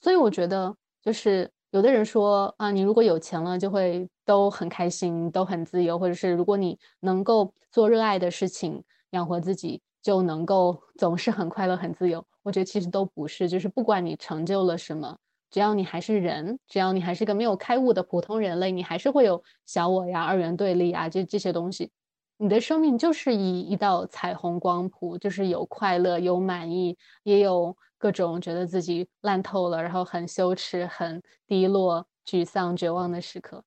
所以我觉得，就是有的人说啊，你如果有钱了，就会都很开心，都很自由，或者是如果你能够做热爱的事情，养活自己。就能够总是很快乐、很自由。我觉得其实都不是，就是不管你成就了什么，只要你还是人，只要你还是个没有开悟的普通人类，你还是会有小我呀、二元对立啊，这这些东西。你的生命就是一一道彩虹光谱，就是有快乐、有满意，也有各种觉得自己烂透了，然后很羞耻、很低落、沮丧、绝望的时刻。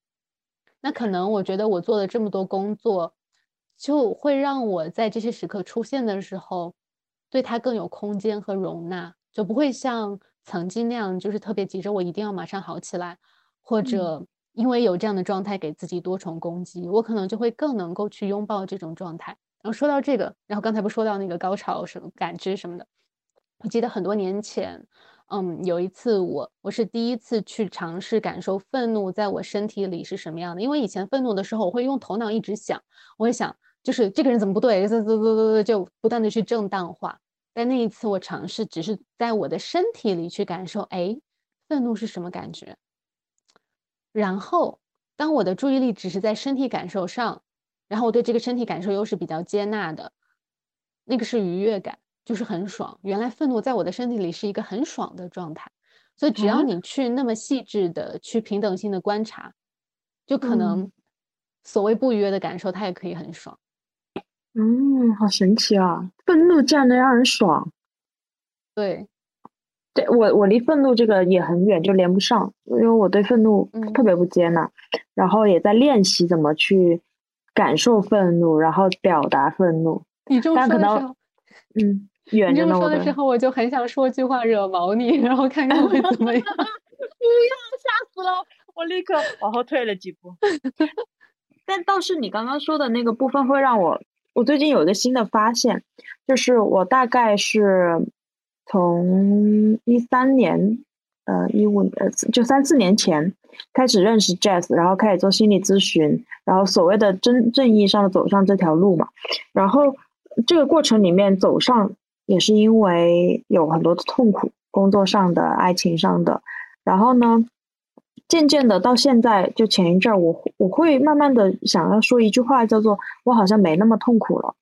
那可能我觉得我做了这么多工作。就会让我在这些时刻出现的时候，对他更有空间和容纳，就不会像曾经那样，就是特别急着我一定要马上好起来，或者因为有这样的状态给自己多重攻击，我可能就会更能够去拥抱这种状态。然后说到这个，然后刚才不说到那个高潮什么感知什么的，我记得很多年前，嗯，有一次我我是第一次去尝试感受愤怒在我身体里是什么样的，因为以前愤怒的时候，我会用头脑一直想，我会想。就是这个人怎么不对？啧啧啧啧就不断的去正当化。但那一次我尝试，只是在我的身体里去感受，哎，愤怒是什么感觉？然后当我的注意力只是在身体感受上，然后我对这个身体感受又是比较接纳的，那个是愉悦感，就是很爽。原来愤怒在我的身体里是一个很爽的状态。所以只要你去那么细致的去平等性的观察，就可能所谓不愉悦的感受，它也可以很爽。嗯，好神奇啊！愤怒这样能让人爽。对，对我我离愤怒这个也很远，就连不上，因为我对愤怒特别不接纳，然后也在练习怎么去感受愤怒，然后表达愤怒。你这么说的时候，嗯，远着呢。你这么说的时候，我就很想说句话惹毛你，然后看看会怎么样。不要，吓死了！我立刻往后退了几步。但倒是你刚刚说的那个部分会让我。我最近有一个新的发现，就是我大概是从一三年，呃，一五呃，就三四年前开始认识 Jazz，然后开始做心理咨询，然后所谓的真正意义上的走上这条路嘛。然后这个过程里面走上也是因为有很多的痛苦，工作上的、爱情上的，然后呢。渐渐的到现在，就前一阵儿，我我会慢慢的想要说一句话，叫做“我好像没那么痛苦了”。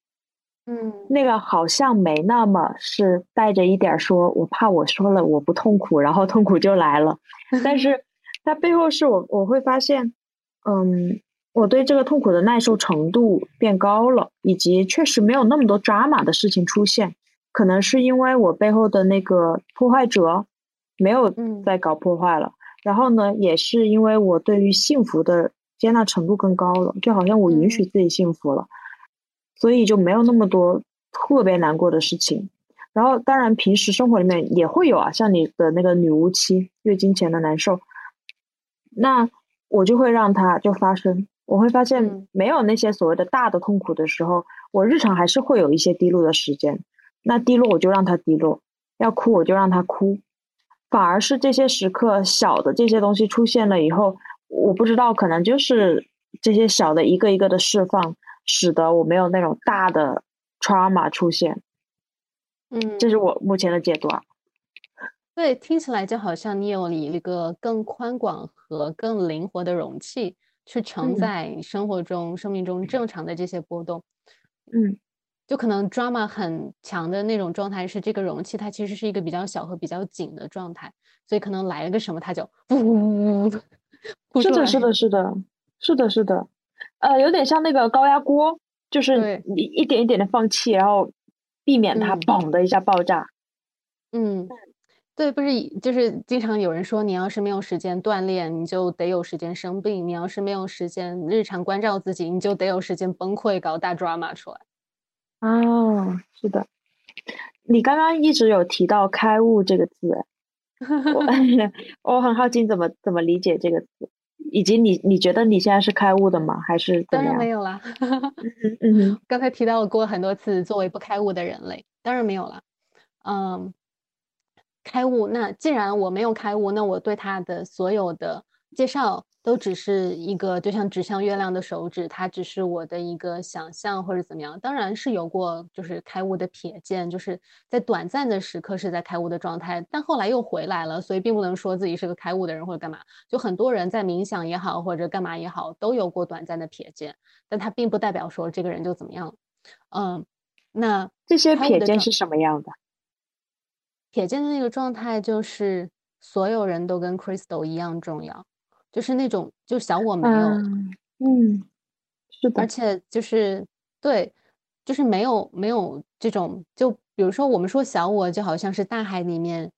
嗯，那个好像没那么是带着一点说，我怕我说了我不痛苦，然后痛苦就来了。但是它背后是我我会发现，嗯，我对这个痛苦的耐受程度变高了，以及确实没有那么多抓马的事情出现。可能是因为我背后的那个破坏者没有再搞破坏了。然后呢，也是因为我对于幸福的接纳程度更高了，就好像我允许自己幸福了，所以就没有那么多特别难过的事情。然后，当然平时生活里面也会有啊，像你的那个女巫期、月经前的难受，那我就会让它就发生。我会发现没有那些所谓的大的痛苦的时候，我日常还是会有一些低落的时间。那低落我就让它低落，要哭我就让它哭。反而是这些时刻，小的这些东西出现了以后，我不知道，可能就是这些小的一个一个的释放，使得我没有那种大的 trauma 出现。嗯，这是我目前的解读。啊。对，听起来就好像你有一个更宽广和更灵活的容器，去承载生活中、生命中正常的这些波动。嗯。就可能 drama 很强的那种状态是这个容器，它其实是一个比较小和比较紧的状态，所以可能来了个什么，它就呜呜呜。是的，是的，是的，是的，是的，呃，有点像那个高压锅，就是你一点一点的放气，然后避免它嘣的一下爆炸。嗯，对，不是就是经常有人说，你要是没有时间锻炼，你就得有时间生病；你要是没有时间日常关照自己，你就得有时间崩溃，搞大 drama 出来。哦，是的，你刚刚一直有提到“开悟”这个字，我 我很好奇怎么怎么理解这个词，以及你你觉得你现在是开悟的吗？还是当然没有啦。嗯，刚才提到过很多次，作为不开悟的人类，当然没有了。嗯。开悟，那既然我没有开悟，那我对他的所有的介绍都只是一个，就像指向月亮的手指，它只是我的一个想象或者怎么样。当然是有过，就是开悟的瞥见，就是在短暂的时刻是在开悟的状态，但后来又回来了，所以并不能说自己是个开悟的人或者干嘛。就很多人在冥想也好，或者干嘛也好，都有过短暂的瞥见，但它并不代表说这个人就怎么样。嗯，那这些瞥见是什么样的？瞥见的那个状态，就是所有人都跟 Crystal 一样重要，就是那种就小我没有，嗯，是的，而且就是对，就是没有没有这种，就比如说我们说小我，就好像是大海里面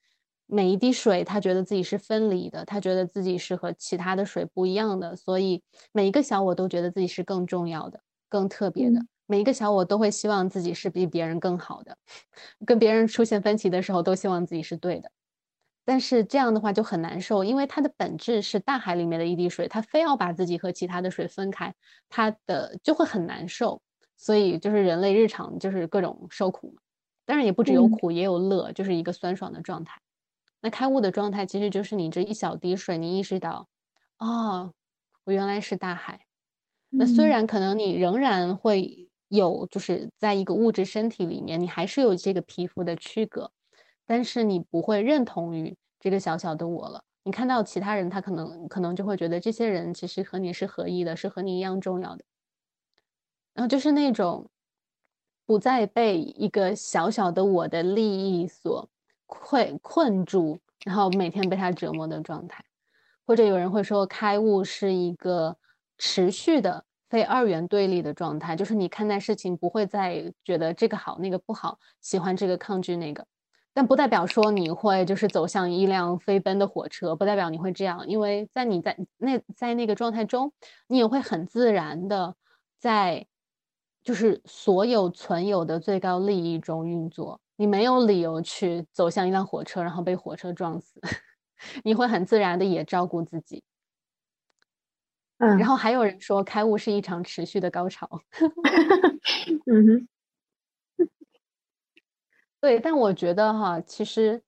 每一滴水，他觉得自己是分离的，他觉得自己是和其他的水不一样的，所以每一个小我都觉得自己是更重要的、更特别的。每一个小我都会希望自己是比别人更好的，跟别人出现分歧的时候都希望自己是对的，但是这样的话就很难受，因为它的本质是大海里面的一滴水，它非要把自己和其他的水分开，它的就会很难受。所以就是人类日常就是各种受苦嘛，当然也不只有苦，也有乐，就是一个酸爽的状态。那开悟的状态其实就是你这一小滴水，你意识到，哦，我原来是大海。那虽然可能你仍然会。有，就是在一个物质身体里面，你还是有这个皮肤的区隔，但是你不会认同于这个小小的我了。你看到其他人，他可能可能就会觉得这些人其实和你是合一的，是和你一样重要的。然后就是那种不再被一个小小的我的利益所困困住，然后每天被他折磨的状态。或者有人会说，开悟是一个持续的。非二元对立的状态，就是你看待事情不会再觉得这个好那个不好，喜欢这个抗拒那个，但不代表说你会就是走向一辆飞奔的火车，不代表你会这样，因为在你在那在那个状态中，你也会很自然的在就是所有存有的最高利益中运作，你没有理由去走向一辆火车，然后被火车撞死，你会很自然的也照顾自己。嗯，然后还有人说开悟是一场持续的高潮，嗯哼，对，但我觉得哈，其实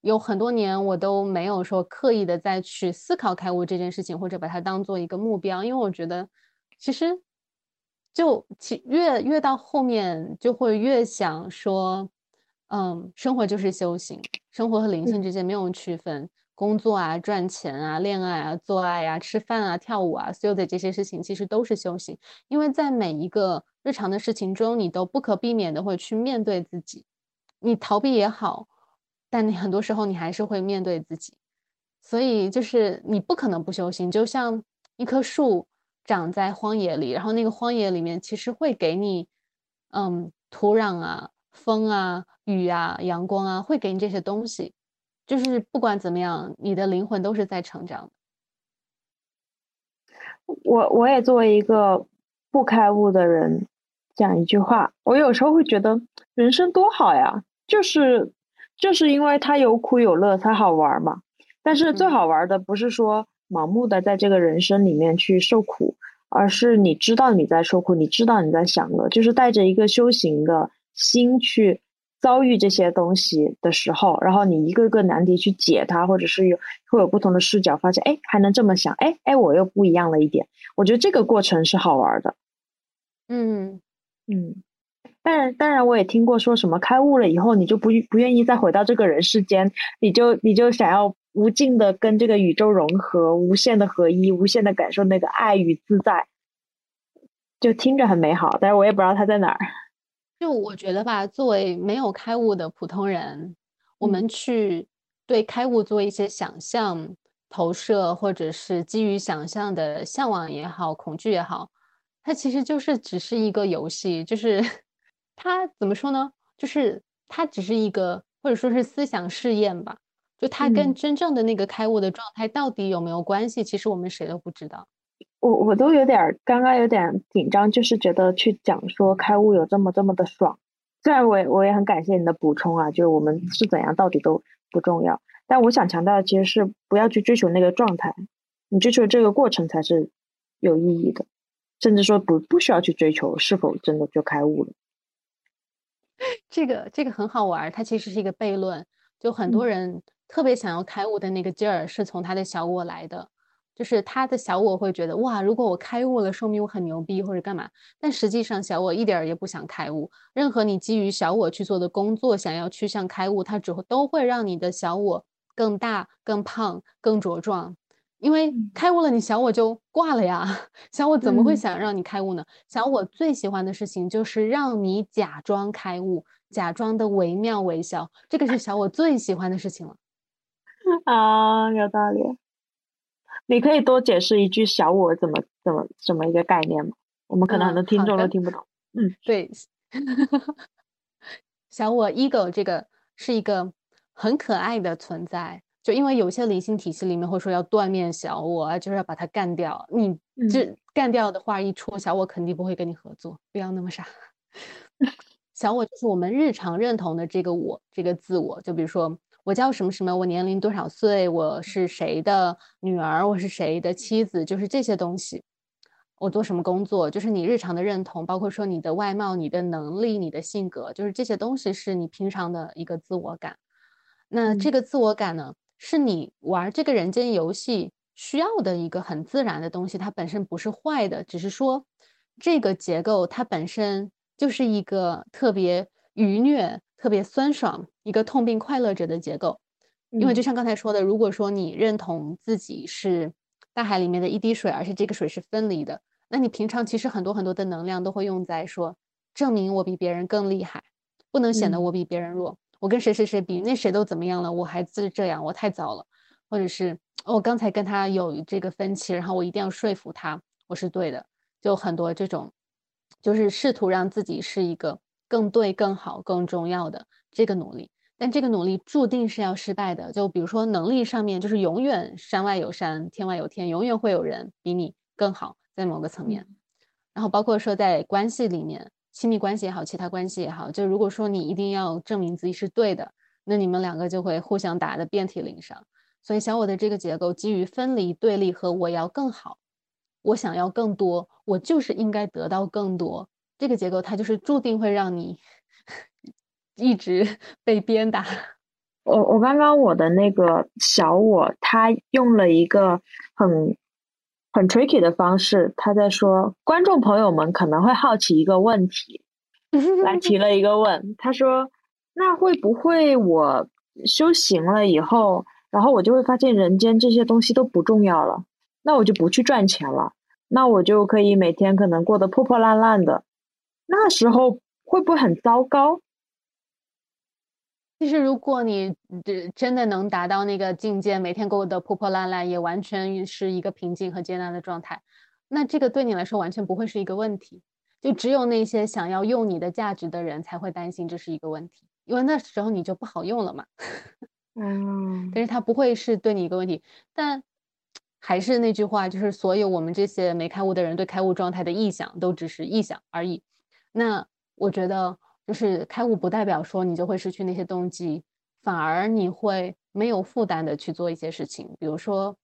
有很多年我都没有说刻意的再去思考开悟这件事情，或者把它当做一个目标，因为我觉得其实就其越越到后面就会越想说，嗯，生活就是修行，生活和灵性之间没有区分。工作啊，赚钱啊，恋爱啊，做爱啊，吃饭啊，跳舞啊，所有的这些事情其实都是修行，因为在每一个日常的事情中，你都不可避免的会去面对自己，你逃避也好，但你很多时候你还是会面对自己，所以就是你不可能不修行，就像一棵树长在荒野里，然后那个荒野里面其实会给你，嗯，土壤啊，风啊，雨啊，阳光啊，会给你这些东西。就是不管怎么样，你的灵魂都是在成长。我我也作为一个不开悟的人，讲一句话，我有时候会觉得人生多好呀，就是就是因为它有苦有乐才好玩嘛。但是最好玩的不是说盲目的在这个人生里面去受苦，而是你知道你在受苦，你知道你在享乐，就是带着一个修行的心去。遭遇这些东西的时候，然后你一个个难题去解它，或者是有会有不同的视角，发现哎还能这么想，哎哎我又不一样了一点。我觉得这个过程是好玩的。嗯嗯，当然当然我也听过说什么开悟了以后，你就不不愿意再回到这个人世间，你就你就想要无尽的跟这个宇宙融合，无限的合一，无限的感受那个爱与自在，就听着很美好，但是我也不知道它在哪儿。就我觉得吧，作为没有开悟的普通人，我们去对开悟做一些想象、投射，或者是基于想象的向往也好、恐惧也好，它其实就是只是一个游戏，就是它怎么说呢？就是它只是一个或者说是思想试验吧。就它跟真正的那个开悟的状态到底有没有关系？其实我们谁都不知道。我我都有点刚刚有点紧张，就是觉得去讲说开悟有这么这么的爽。虽然我也我也很感谢你的补充啊，就是我们是怎样到底都不重要。但我想强调的其实是不要去追求那个状态，你追求这个过程才是有意义的，甚至说不不需要去追求是否真的就开悟了。这个这个很好玩，它其实是一个悖论，就很多人。特别想要开悟的那个劲儿，是从他的小我来的，就是他的小我会觉得哇，如果我开悟了，说明我很牛逼或者干嘛。但实际上，小我一点儿也不想开悟。任何你基于小我去做的工作，想要趋向开悟，它只会都会让你的小我更大、更胖、更茁壮。因为开悟了，你小我就挂了呀。小我怎么会想让你开悟呢？小我最喜欢的事情就是让你假装开悟，假装的惟妙惟肖，这个是小我最喜欢的事情了。啊，有道理。你可以多解释一句“小我”怎么怎么怎么一个概念吗？我们可能很多听众都听不懂。嗯，对。小我 ego 这个是一个很可爱的存在，就因为有些灵性体系里面会说要断灭小我啊，就是要把它干掉。你这干掉的话一出，小我肯定不会跟你合作。不要那么傻。小我就是我们日常认同的这个我，这个自我。就比如说。我叫什么什么？我年龄多少岁？我是谁的女儿？我是谁的妻子？就是这些东西。我做什么工作？就是你日常的认同，包括说你的外貌、你的能力、你的性格，就是这些东西是你平常的一个自我感。那这个自我感呢，是你玩这个人间游戏需要的一个很自然的东西，它本身不是坏的，只是说这个结构它本身就是一个特别愉悦。特别酸爽，一个痛并快乐着的结构。因为就像刚才说的，如果说你认同自己是大海里面的一滴水，而且这个水是分离的，那你平常其实很多很多的能量都会用在说证明我比别人更厉害，不能显得我比别人弱。我跟谁谁谁比，那谁都怎么样了，我还是这样，我太糟了。或者是我刚才跟他有这个分歧，然后我一定要说服他我是对的。就很多这种，就是试图让自己是一个。更对、更好、更重要的这个努力，但这个努力注定是要失败的。就比如说能力上面，就是永远山外有山，天外有天，永远会有人比你更好，在某个层面。然后包括说在关系里面，亲密关系也好，其他关系也好，就如果说你一定要证明自己是对的，那你们两个就会互相打得遍体鳞伤。所以小我的这个结构基于分离、对立和我要更好，我想要更多，我就是应该得到更多。这个结构它就是注定会让你 一直 被鞭打。我我刚刚我的那个小我，他用了一个很很 tricky 的方式，他在说观众朋友们可能会好奇一个问题，来提了一个问，他说：“那会不会我修行了以后，然后我就会发现人间这些东西都不重要了？那我就不去赚钱了，那我就可以每天可能过得破破烂烂的。”那时候会不会很糟糕？其实，如果你这真的能达到那个境界，每天过得破破烂烂，也完全是一个平静和接纳的状态，那这个对你来说完全不会是一个问题。就只有那些想要用你的价值的人才会担心这是一个问题，因为那时候你就不好用了嘛。嗯，但是它不会是对你一个问题。但还是那句话，就是所有我们这些没开悟的人对开悟状态的臆想，都只是臆想而已。那我觉得，就是开悟不代表说你就会失去那些动机，反而你会没有负担的去做一些事情。比如说，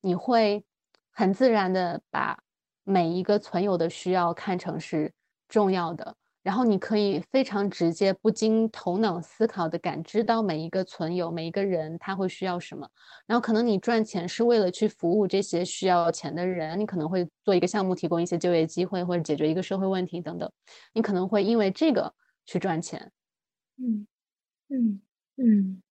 你会很自然的把每一个存有的需要看成是重要的。然后你可以非常直接、不经头脑思考的感知到每一个存有、每一个人他会需要什么。然后可能你赚钱是为了去服务这些需要钱的人，你可能会做一个项目，提供一些就业机会，或者解决一个社会问题等等。你可能会因为这个去赚钱。嗯嗯嗯。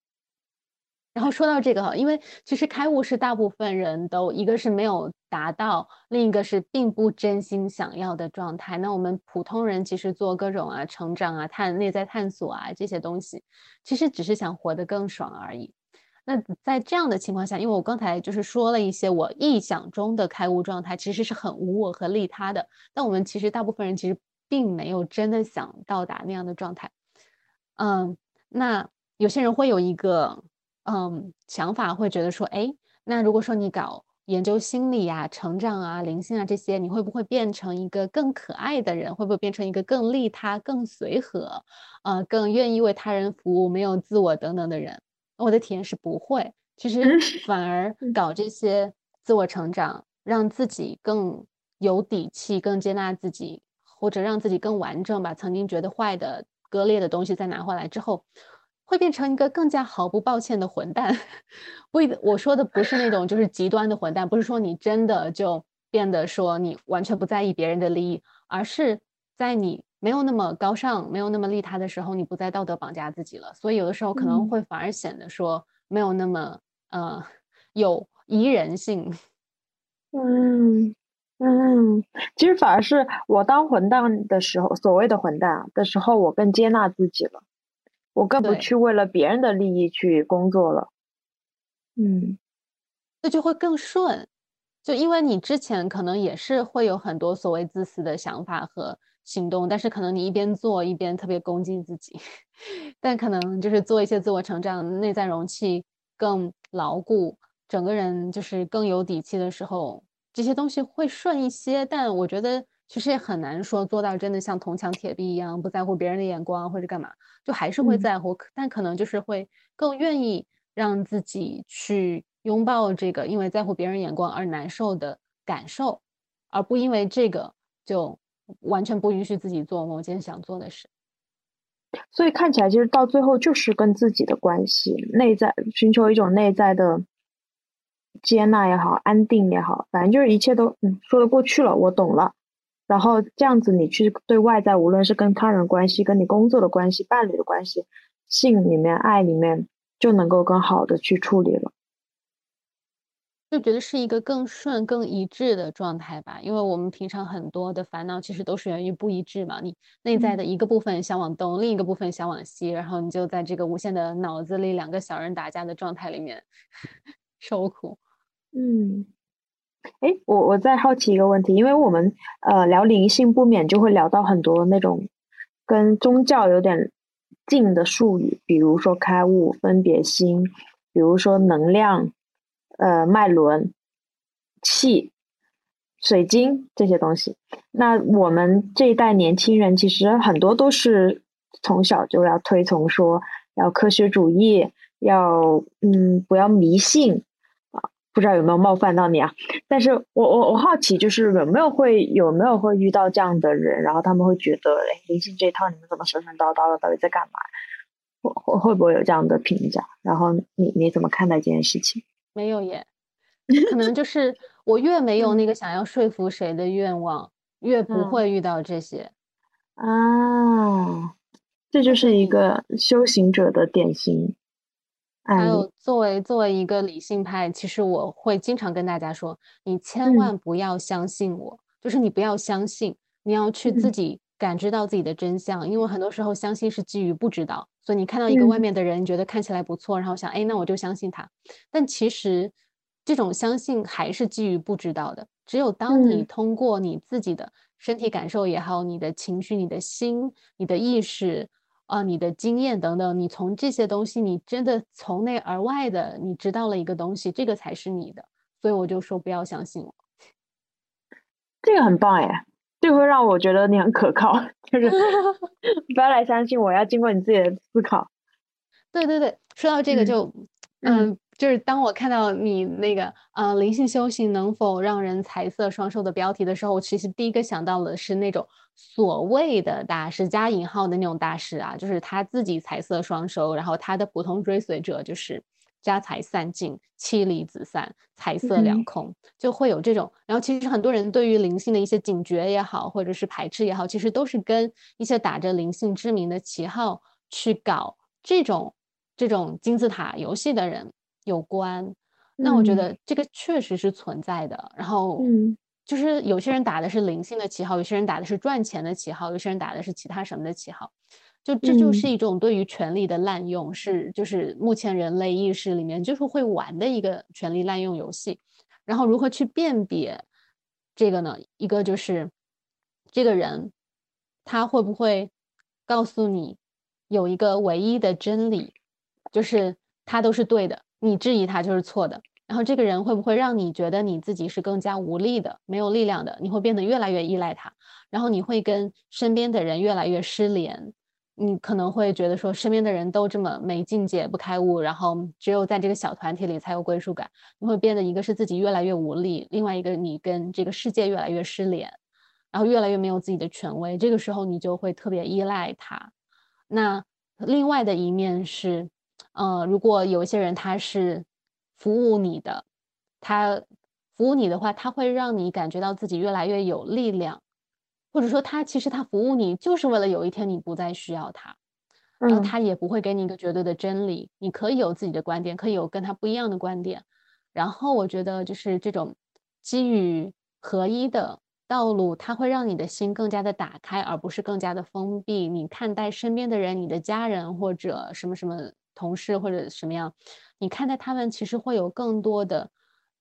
然后说到这个哈，因为其实开悟是大部分人都一个是没有达到，另一个是并不真心想要的状态。那我们普通人其实做各种啊成长啊探内在探索啊这些东西，其实只是想活得更爽而已。那在这样的情况下，因为我刚才就是说了一些我臆想中的开悟状态，其实是很无我和利他的。但我们其实大部分人其实并没有真的想到达那样的状态。嗯，那有些人会有一个。嗯想法会觉得说，哎，那如果说你搞研究心理啊、成长啊、灵性啊这些，你会不会变成一个更可爱的人？会不会变成一个更利他、更随和，呃，更愿意为他人服务、没有自我等等的人？我的体验是不会，其实 反而搞这些自我成长，让自己更有底气、更接纳自己，或者让自己更完整，把曾经觉得坏的、割裂的东西再拿回来之后，会变成一个更加毫不抱歉的混蛋。不，我说的不是那种就是极端的混蛋，不是说你真的就变得说你完全不在意别人的利益，而是在你。没有那么高尚，没有那么利他的时候，你不再道德绑架自己了，所以有的时候可能会反而显得说没有那么呃有宜人性。嗯嗯，其实反而是我当混蛋的时候，所谓的混蛋的时候，我更接纳自己了，我更不去为了别人的利益去工作了。嗯，那就会更顺，就因为你之前可能也是会有很多所谓自私的想法和。行动，但是可能你一边做一边特别攻击自己，但可能就是做一些自我成长，内在容器更牢固，整个人就是更有底气的时候，这些东西会顺一些。但我觉得其实也很难说做到真的像铜墙铁壁一样不在乎别人的眼光或者干嘛，就还是会在乎，但可能就是会更愿意让自己去拥抱这个因为在乎别人眼光而难受的感受，而不因为这个就。完全不允许自己做某件想做的事，所以看起来其实到最后就是跟自己的关系，内在寻求一种内在的接纳也好，安定也好，反正就是一切都嗯说得过去了，我懂了。然后这样子你去对外在，无论是跟他人关系、跟你工作的关系、伴侣的关系、性里面、爱里面，就能够更好的去处理了。就觉得是一个更顺、更一致的状态吧，因为我们平常很多的烦恼其实都是源于不一致嘛。你内在的一个部分想往东，另一个部分想往西，然后你就在这个无限的脑子里两个小人打架的状态里面受苦。嗯，哎，我我在好奇一个问题，因为我们呃聊灵性，不免就会聊到很多那种跟宗教有点近的术语，比如说开悟、分别心，比如说能量。呃，脉轮、气、水晶这些东西，那我们这一代年轻人其实很多都是从小就要推崇说要科学主义，要嗯不要迷信，不知道有没有冒犯到你啊？但是我我我好奇，就是有没有会有没有会遇到这样的人，然后他们会觉得，哎，灵性这一套你们怎么神神叨叨的，到底在干嘛？会会会不会有这样的评价？然后你你怎么看待这件事情？没有耶，可能就是 我越没有那个想要说服谁的愿望，越不会遇到这些啊。这就是一个修行者的典型。还有，作为作为一个理性派，其实我会经常跟大家说，你千万不要相信我，就是你不要相信，你要去自己感知到自己的真相，因为很多时候相信是基于不知道。所以你看到一个外面的人，觉得看起来不错，然后想，哎，那我就相信他。但其实，这种相信还是基于不知道的。只有当你通过你自己的身体感受也好，你的情绪、你的心、你的意识啊、你的经验等等，你从这些东西，你真的从内而外的，你知道了一个东西，这个才是你的。所以我就说，不要相信我。这个很棒哎。就会让我觉得你很可靠，就是 不要来相信我，要经过你自己的思考。对对对，说到这个就，嗯，就是当我看到你那个呃灵性修行能否让人财色双收的标题的时候，我其实第一个想到的是那种所谓的大师加引号的那种大师啊，就是他自己财色双收，然后他的普通追随者就是。家财散尽，妻离子散，财色两空，就会有这种。然后，其实很多人对于灵性的一些警觉也好，或者是排斥也好，其实都是跟一些打着灵性之名的旗号去搞这种这种金字塔游戏的人有关。那我觉得这个确实是存在的。然后，嗯，就是有些人打的是灵性的旗号，有些人打的是赚钱的旗号，有些人打的是其他什么的旗号。就这就是一种对于权力的滥用，是就是目前人类意识里面就是会玩的一个权力滥用游戏。然后如何去辨别这个呢？一个就是这个人他会不会告诉你有一个唯一的真理，就是他都是对的，你质疑他就是错的。然后这个人会不会让你觉得你自己是更加无力的、没有力量的？你会变得越来越依赖他，然后你会跟身边的人越来越失联。你可能会觉得说，身边的人都这么没境界、不开悟，然后只有在这个小团体里才有归属感。你会变得一个是自己越来越无力，另外一个你跟这个世界越来越失联，然后越来越没有自己的权威。这个时候你就会特别依赖他。那另外的一面是，呃，如果有一些人他是服务你的，他服务你的话，他会让你感觉到自己越来越有力量。或者说他其实他服务你就是为了有一天你不再需要他，然后他也不会给你一个绝对的真理，你可以有自己的观点，可以有跟他不一样的观点。然后我觉得就是这种基于合一的道路，它会让你的心更加的打开，而不是更加的封闭。你看待身边的人，你的家人或者什么什么同事或者什么样，你看待他们其实会有更多的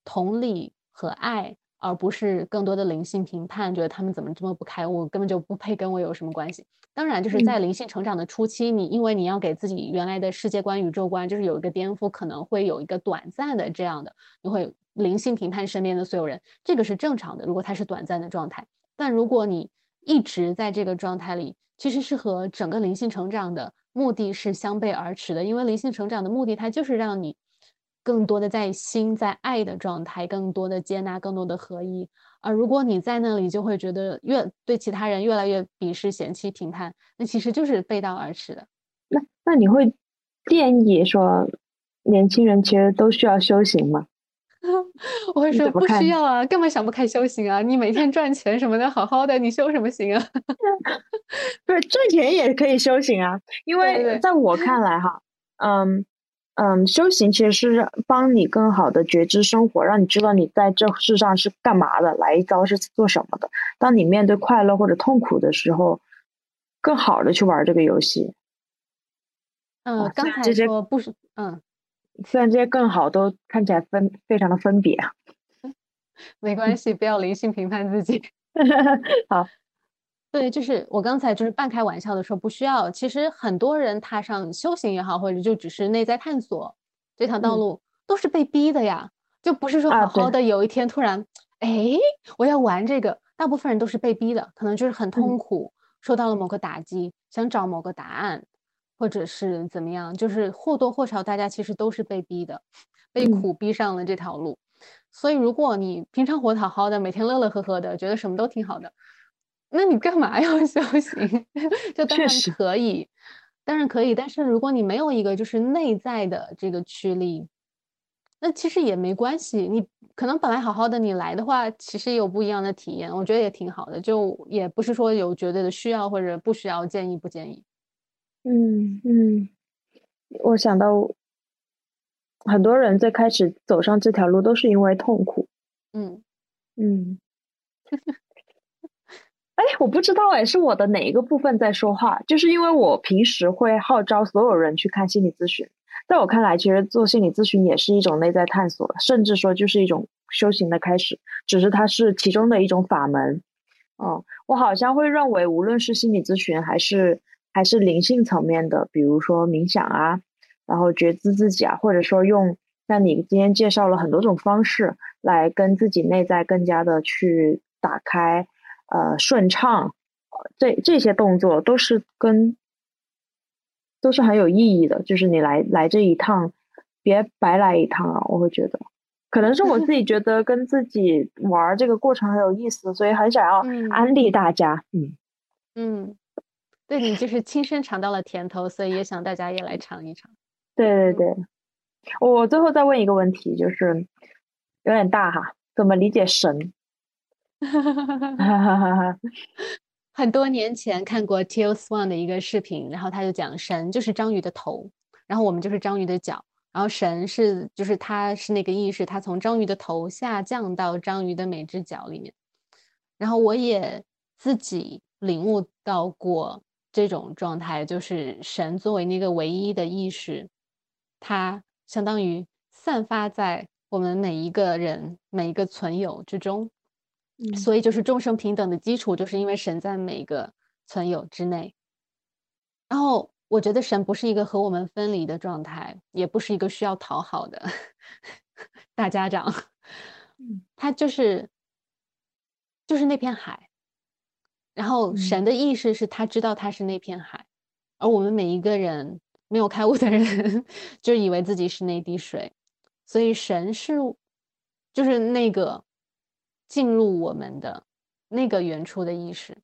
同理和爱。而不是更多的灵性评判，觉得他们怎么这么不开悟，根本就不配跟我有什么关系。当然，就是在灵性成长的初期，你因为你要给自己原来的世界观、宇宙观，就是有一个颠覆，可能会有一个短暂的这样的，你会灵性评判身边的所有人，这个是正常的。如果它是短暂的状态，但如果你一直在这个状态里，其实是和整个灵性成长的目的是相背而驰的，因为灵性成长的目的，它就是让你。更多的在心在爱的状态，更多的接纳，更多的合一。而如果你在那里，就会觉得越对其他人越来越鄙视、嫌弃、评判，那其实就是背道而驰的。那那你会建议说，年轻人其实都需要修行吗？我会说不需要啊，干嘛想不开修行啊？你每天赚钱什么的，好好的，你修什么行啊？不是赚钱也可以修行啊，因为在我看来哈，嗯。嗯，修行其实是帮你更好的觉知生活，让你知道你在这世上是干嘛的，来一遭是做什么的。当你面对快乐或者痛苦的时候，更好的去玩这个游戏。嗯，刚才说不是，嗯，虽然这些更好都看起来分非常的分别，没关系，不要零星评判自己。好。对，就是我刚才就是半开玩笑的说不需要。其实很多人踏上修行也好，或者就只是内在探索这条道路，都是被逼的呀，就不是说好好的有一天突然，哎，我要玩这个。大部分人都是被逼的，可能就是很痛苦，受到了某个打击，想找某个答案，或者是怎么样，就是或多或少大家其实都是被逼的，被苦逼上了这条路。所以如果你平常活得好好的，每天乐乐呵呵的，觉得什么都挺好的。那你干嘛要 修行？就当然可以，当然可以。但是如果你没有一个就是内在的这个驱力，那其实也没关系。你可能本来好好的，你来的话，其实有不一样的体验，我觉得也挺好的。就也不是说有绝对的需要或者不需要，建议不建议。嗯嗯，我想到很多人最开始走上这条路都是因为痛苦。嗯嗯。哎，我不知道哎，是我的哪一个部分在说话？就是因为我平时会号召所有人去看心理咨询，在我看来，其实做心理咨询也是一种内在探索，甚至说就是一种修行的开始，只是它是其中的一种法门。哦，我好像会认为，无论是心理咨询还是还是灵性层面的，比如说冥想啊，然后觉知自己啊，或者说用像你今天介绍了很多种方式来跟自己内在更加的去打开。呃，顺畅，这这些动作都是跟都是很有意义的。就是你来来这一趟，别白来一趟啊！我会觉得，可能是我自己觉得跟自己玩这个过程很有意思，所以很想要安利大家。嗯嗯，对你就是亲身尝到了甜头，所以也想大家也来尝一尝。对对对，我最后再问一个问题，就是有点大哈，怎么理解神？哈哈哈哈哈！很多年前看过 Till Swan 的一个视频，然后他就讲神就是章鱼的头，然后我们就是章鱼的脚，然后神是就是他是那个意识，他从章鱼的头下降到章鱼的每只脚里面。然后我也自己领悟到过这种状态，就是神作为那个唯一的意识，它相当于散发在我们每一个人每一个存有之中。所以就是众生平等的基础，就是因为神在每个存有之内。然后我觉得神不是一个和我们分离的状态，也不是一个需要讨好的大家长，他就是就是那片海，然后神的意识是他知道他是那片海，而我们每一个人没有开悟的人 就以为自己是那滴水，所以神是就是那个进入我们的那个原初的意识。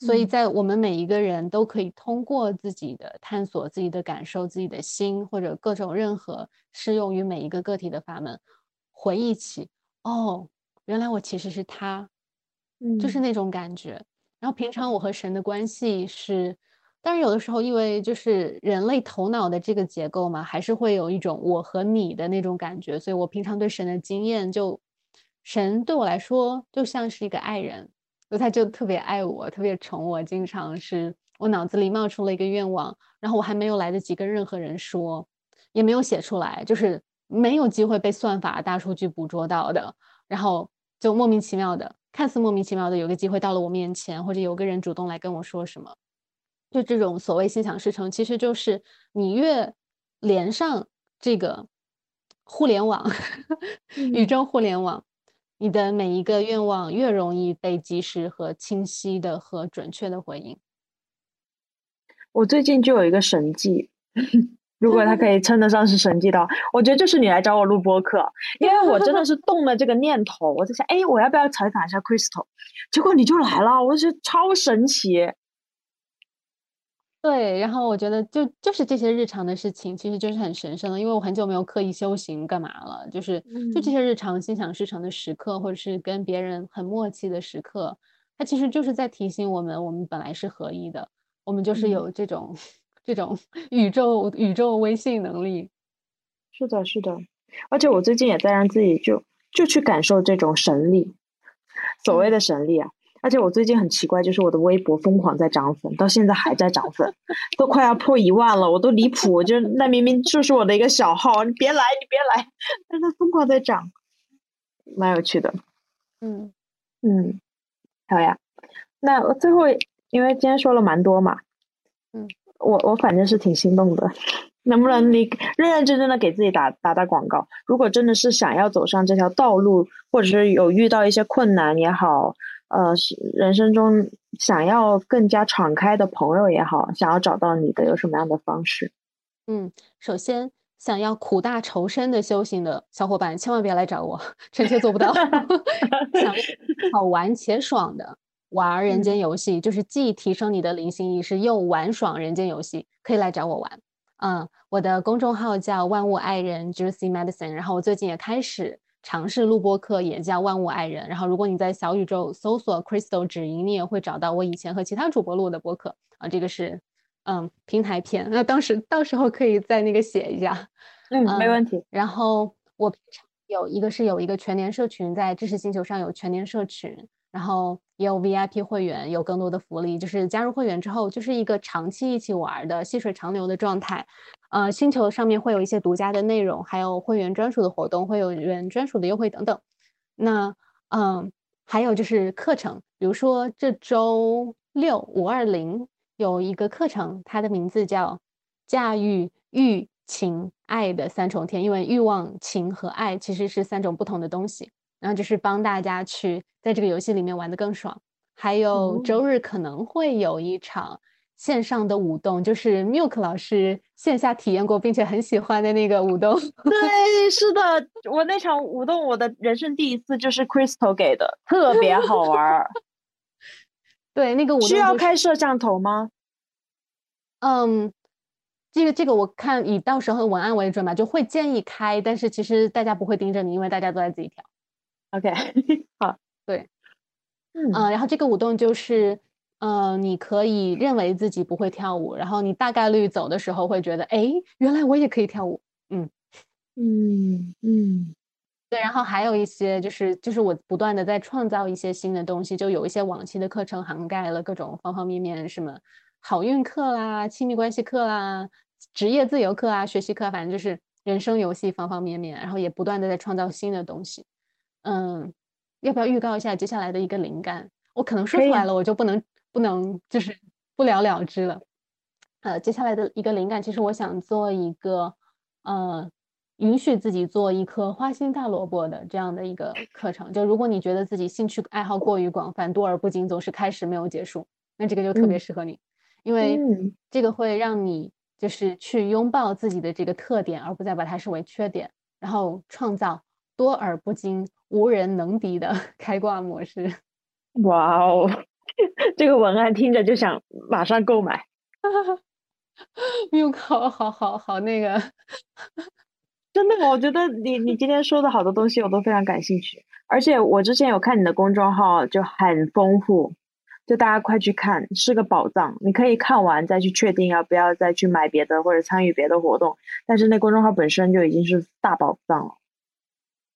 所以在我们每一个人都可以通过自己的探索、自己的感受、自己的心，或者各种任何适用于每一个个体的法门，回忆起哦，原来我其实是他，嗯，就是那种感觉。然后平常我和神的关系是，但是有的时候因为就是人类头脑的这个结构嘛，还是会有一种我和你的那种感觉。所以我平常对神的经验，就神对我来说就像是一个爱人。所以他就特别爱我，特别宠我，经常是我脑子里冒出了一个愿望，然后我还没有来得及跟任何人说，也没有写出来，就是没有机会被算法、大数据捕捉到的，然后就莫名其妙的，看似莫名其妙的有个机会到了我面前，或者有个人主动来跟我说什么，就这种所谓心想事成，其实就是你越连上这个互联网，宇宙互联网。你的每一个愿望越容易被及时和清晰的和准确的回应。我最近就有一个神迹，如果他可以称得上是神迹的话，我觉得就是你来找我录播客，因为我真的是动了这个念头，我在想，哎，我要不要采访一下 Crystal？结果你就来了，我觉得超神奇。对，然后我觉得就就是这些日常的事情，其实就是很神圣的，因为我很久没有刻意修行，干嘛了？就是就这些日常心想事成的时刻，或者是跟别人很默契的时刻，它其实就是在提醒我们，我们本来是合一的，我们就是有这种这种宇宙宇宙微信能力。是的，是的，而且我最近也在让自己就就去感受这种神力，所谓的神力啊。而且我最近很奇怪，就是我的微博疯狂在涨粉，到现在还在涨粉，都快要破一万了，我都离谱。就那明明就是我的一个小号，你别来，你别来，但它疯狂在涨，蛮有趣的。嗯嗯，好呀。那我最后，因为今天说了蛮多嘛，嗯，我我反正是挺心动的，能不能你认认真真的给自己打打打广告？如果真的是想要走上这条道路，或者是有遇到一些困难也好。呃，是人生中想要更加敞开的朋友也好，想要找到你的有什么样的方式？嗯，首先想要苦大仇深的修行的小伙伴，千万别来找我，臣妾做不到。想好玩且爽的玩人间游戏，就是既提升你的灵性意识又玩爽人间游戏，可以来找我玩。嗯，我的公众号叫万物爱人 Juicy Medicine，然后我最近也开始。尝试录播课也叫万物爱人，然后如果你在小宇宙搜索 Crystal 止音，你也会找到我以前和其他主播录的播客啊。这个是嗯平台篇，那当时到时候可以在那个写一下，嗯，没问题。然后我平常有一个是有一个全年社群，在知识星球上有全年社群，然后也有 VIP 会员，有更多的福利，就是加入会员之后就是一个长期一起玩的细水长流的状态。呃，星球上面会有一些独家的内容，还有会员专属的活动，会有人专属的优惠等等。那，嗯，还有就是课程，比如说这周六五二零有一个课程，它的名字叫《驾驭欲情爱的三重天》，因为欲望、情和爱其实是三种不同的东西。然后就是帮大家去在这个游戏里面玩的更爽。还有周日可能会有一场。线上的舞动就是 Milk 老师线下体验过并且很喜欢的那个舞动。对，是的，我那场舞动我的人生第一次就是 Crystal 给的，特别好玩。对，那个舞动需要开摄像头吗？嗯，这个这个我看以到时候文案为准吧，就会建议开，但是其实大家不会盯着你，因为大家都在自己跳。OK，好，对，嗯，然后这个舞动就是。嗯，你可以认为自己不会跳舞，然后你大概率走的时候会觉得，哎，原来我也可以跳舞。嗯嗯嗯，对。然后还有一些就是就是我不断的在创造一些新的东西，就有一些往期的课程涵盖了各种方方面面，什么好运课啦、亲密关系课啦、职业自由课啊、学习课，反正就是人生游戏方方面面。然后也不断的在创造新的东西。嗯，要不要预告一下接下来的一个灵感？我可能说出来了，我就不能。不能就是不了了之了，呃，接下来的一个灵感，其实我想做一个，呃，允许自己做一颗花心大萝卜的这样的一个课程。就如果你觉得自己兴趣爱好过于广泛，多而不精，总是开始没有结束，那这个就特别适合你，因为这个会让你就是去拥抱自己的这个特点，而不再把它视为缺点，然后创造多而不精、无人能敌的 开挂模式。哇哦，这个文案听着就想马上购买。又好好好好那个，真的，我觉得你你今天说的好多东西我都非常感兴趣，而且我之前有看你的公众号，就很丰富，就大家快去看，是个宝藏。你可以看完再去确定要不要再去买别的或者参与别的活动，但是那公众号本身就已经是大宝藏了。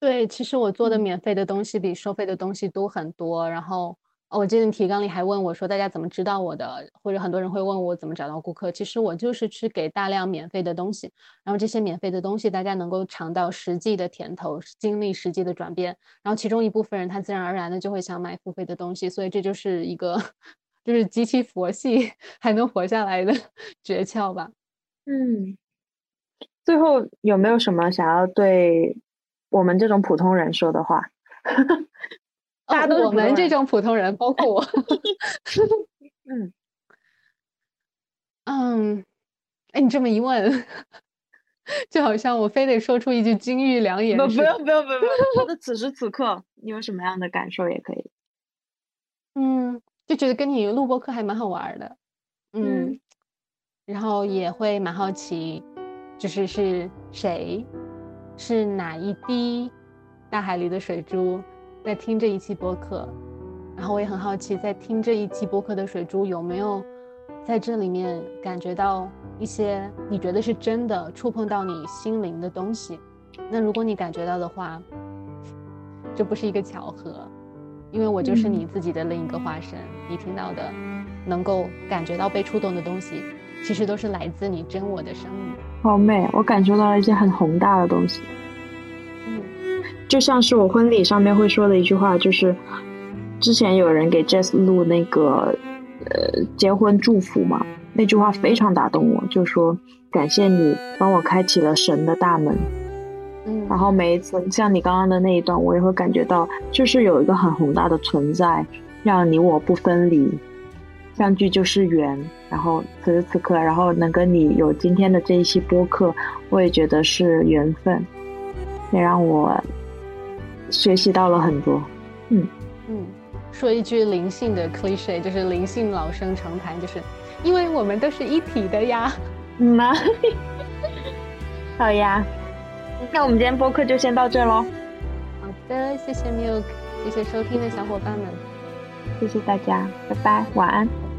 对，其实我做的免费的东西比收费的东西多很多，然后。哦，我记得提纲里还问我说，大家怎么知道我的？或者很多人会问我怎么找到顾客。其实我就是去给大量免费的东西，然后这些免费的东西大家能够尝到实际的甜头，经历实际的转变，然后其中一部分人他自然而然的就会想买付费的东西，所以这就是一个就是极其佛系还能活下来的 诀窍吧。嗯，最后有没有什么想要对我们这种普通人说的话？大家都我们这种普通人，包括我。嗯嗯，哎，你这么一问，就好像我非得说出一句金玉良言。不，不用，不用，不用，不用。觉得此时此刻你有什么样的感受也可以。嗯，就觉得跟你录播课还蛮好玩的。嗯，然后也会蛮好奇，就是是谁，是哪一滴大海里的水珠。在听这一期播客，然后我也很好奇，在听这一期播客的水珠有没有在这里面感觉到一些你觉得是真的触碰到你心灵的东西？那如果你感觉到的话，这不是一个巧合，因为我就是你自己的另一个化身。你听到的，能够感觉到被触动的东西，其实都是来自你真我的声音。好美，我感受到了一些很宏大的东西。就像是我婚礼上面会说的一句话，就是之前有人给 Jess 录那个呃结婚祝福嘛，那句话非常打动我，就说感谢你帮我开启了神的大门。嗯，然后每一次像你刚刚的那一段，我也会感觉到，就是有一个很宏大的存在，让你我不分离，相聚就是缘。然后此时此刻，然后能跟你有今天的这一期播客，我也觉得是缘分，也让我。学习到了很多，嗯嗯，说一句灵性的 cliche，就是灵性老生常谈，就是因为我们都是一体的呀。嗯呐，好呀，那我们今天播客就先到这喽。好的，谢谢 Milk，谢谢收听的小伙伴们，谢谢大家，拜拜，晚安。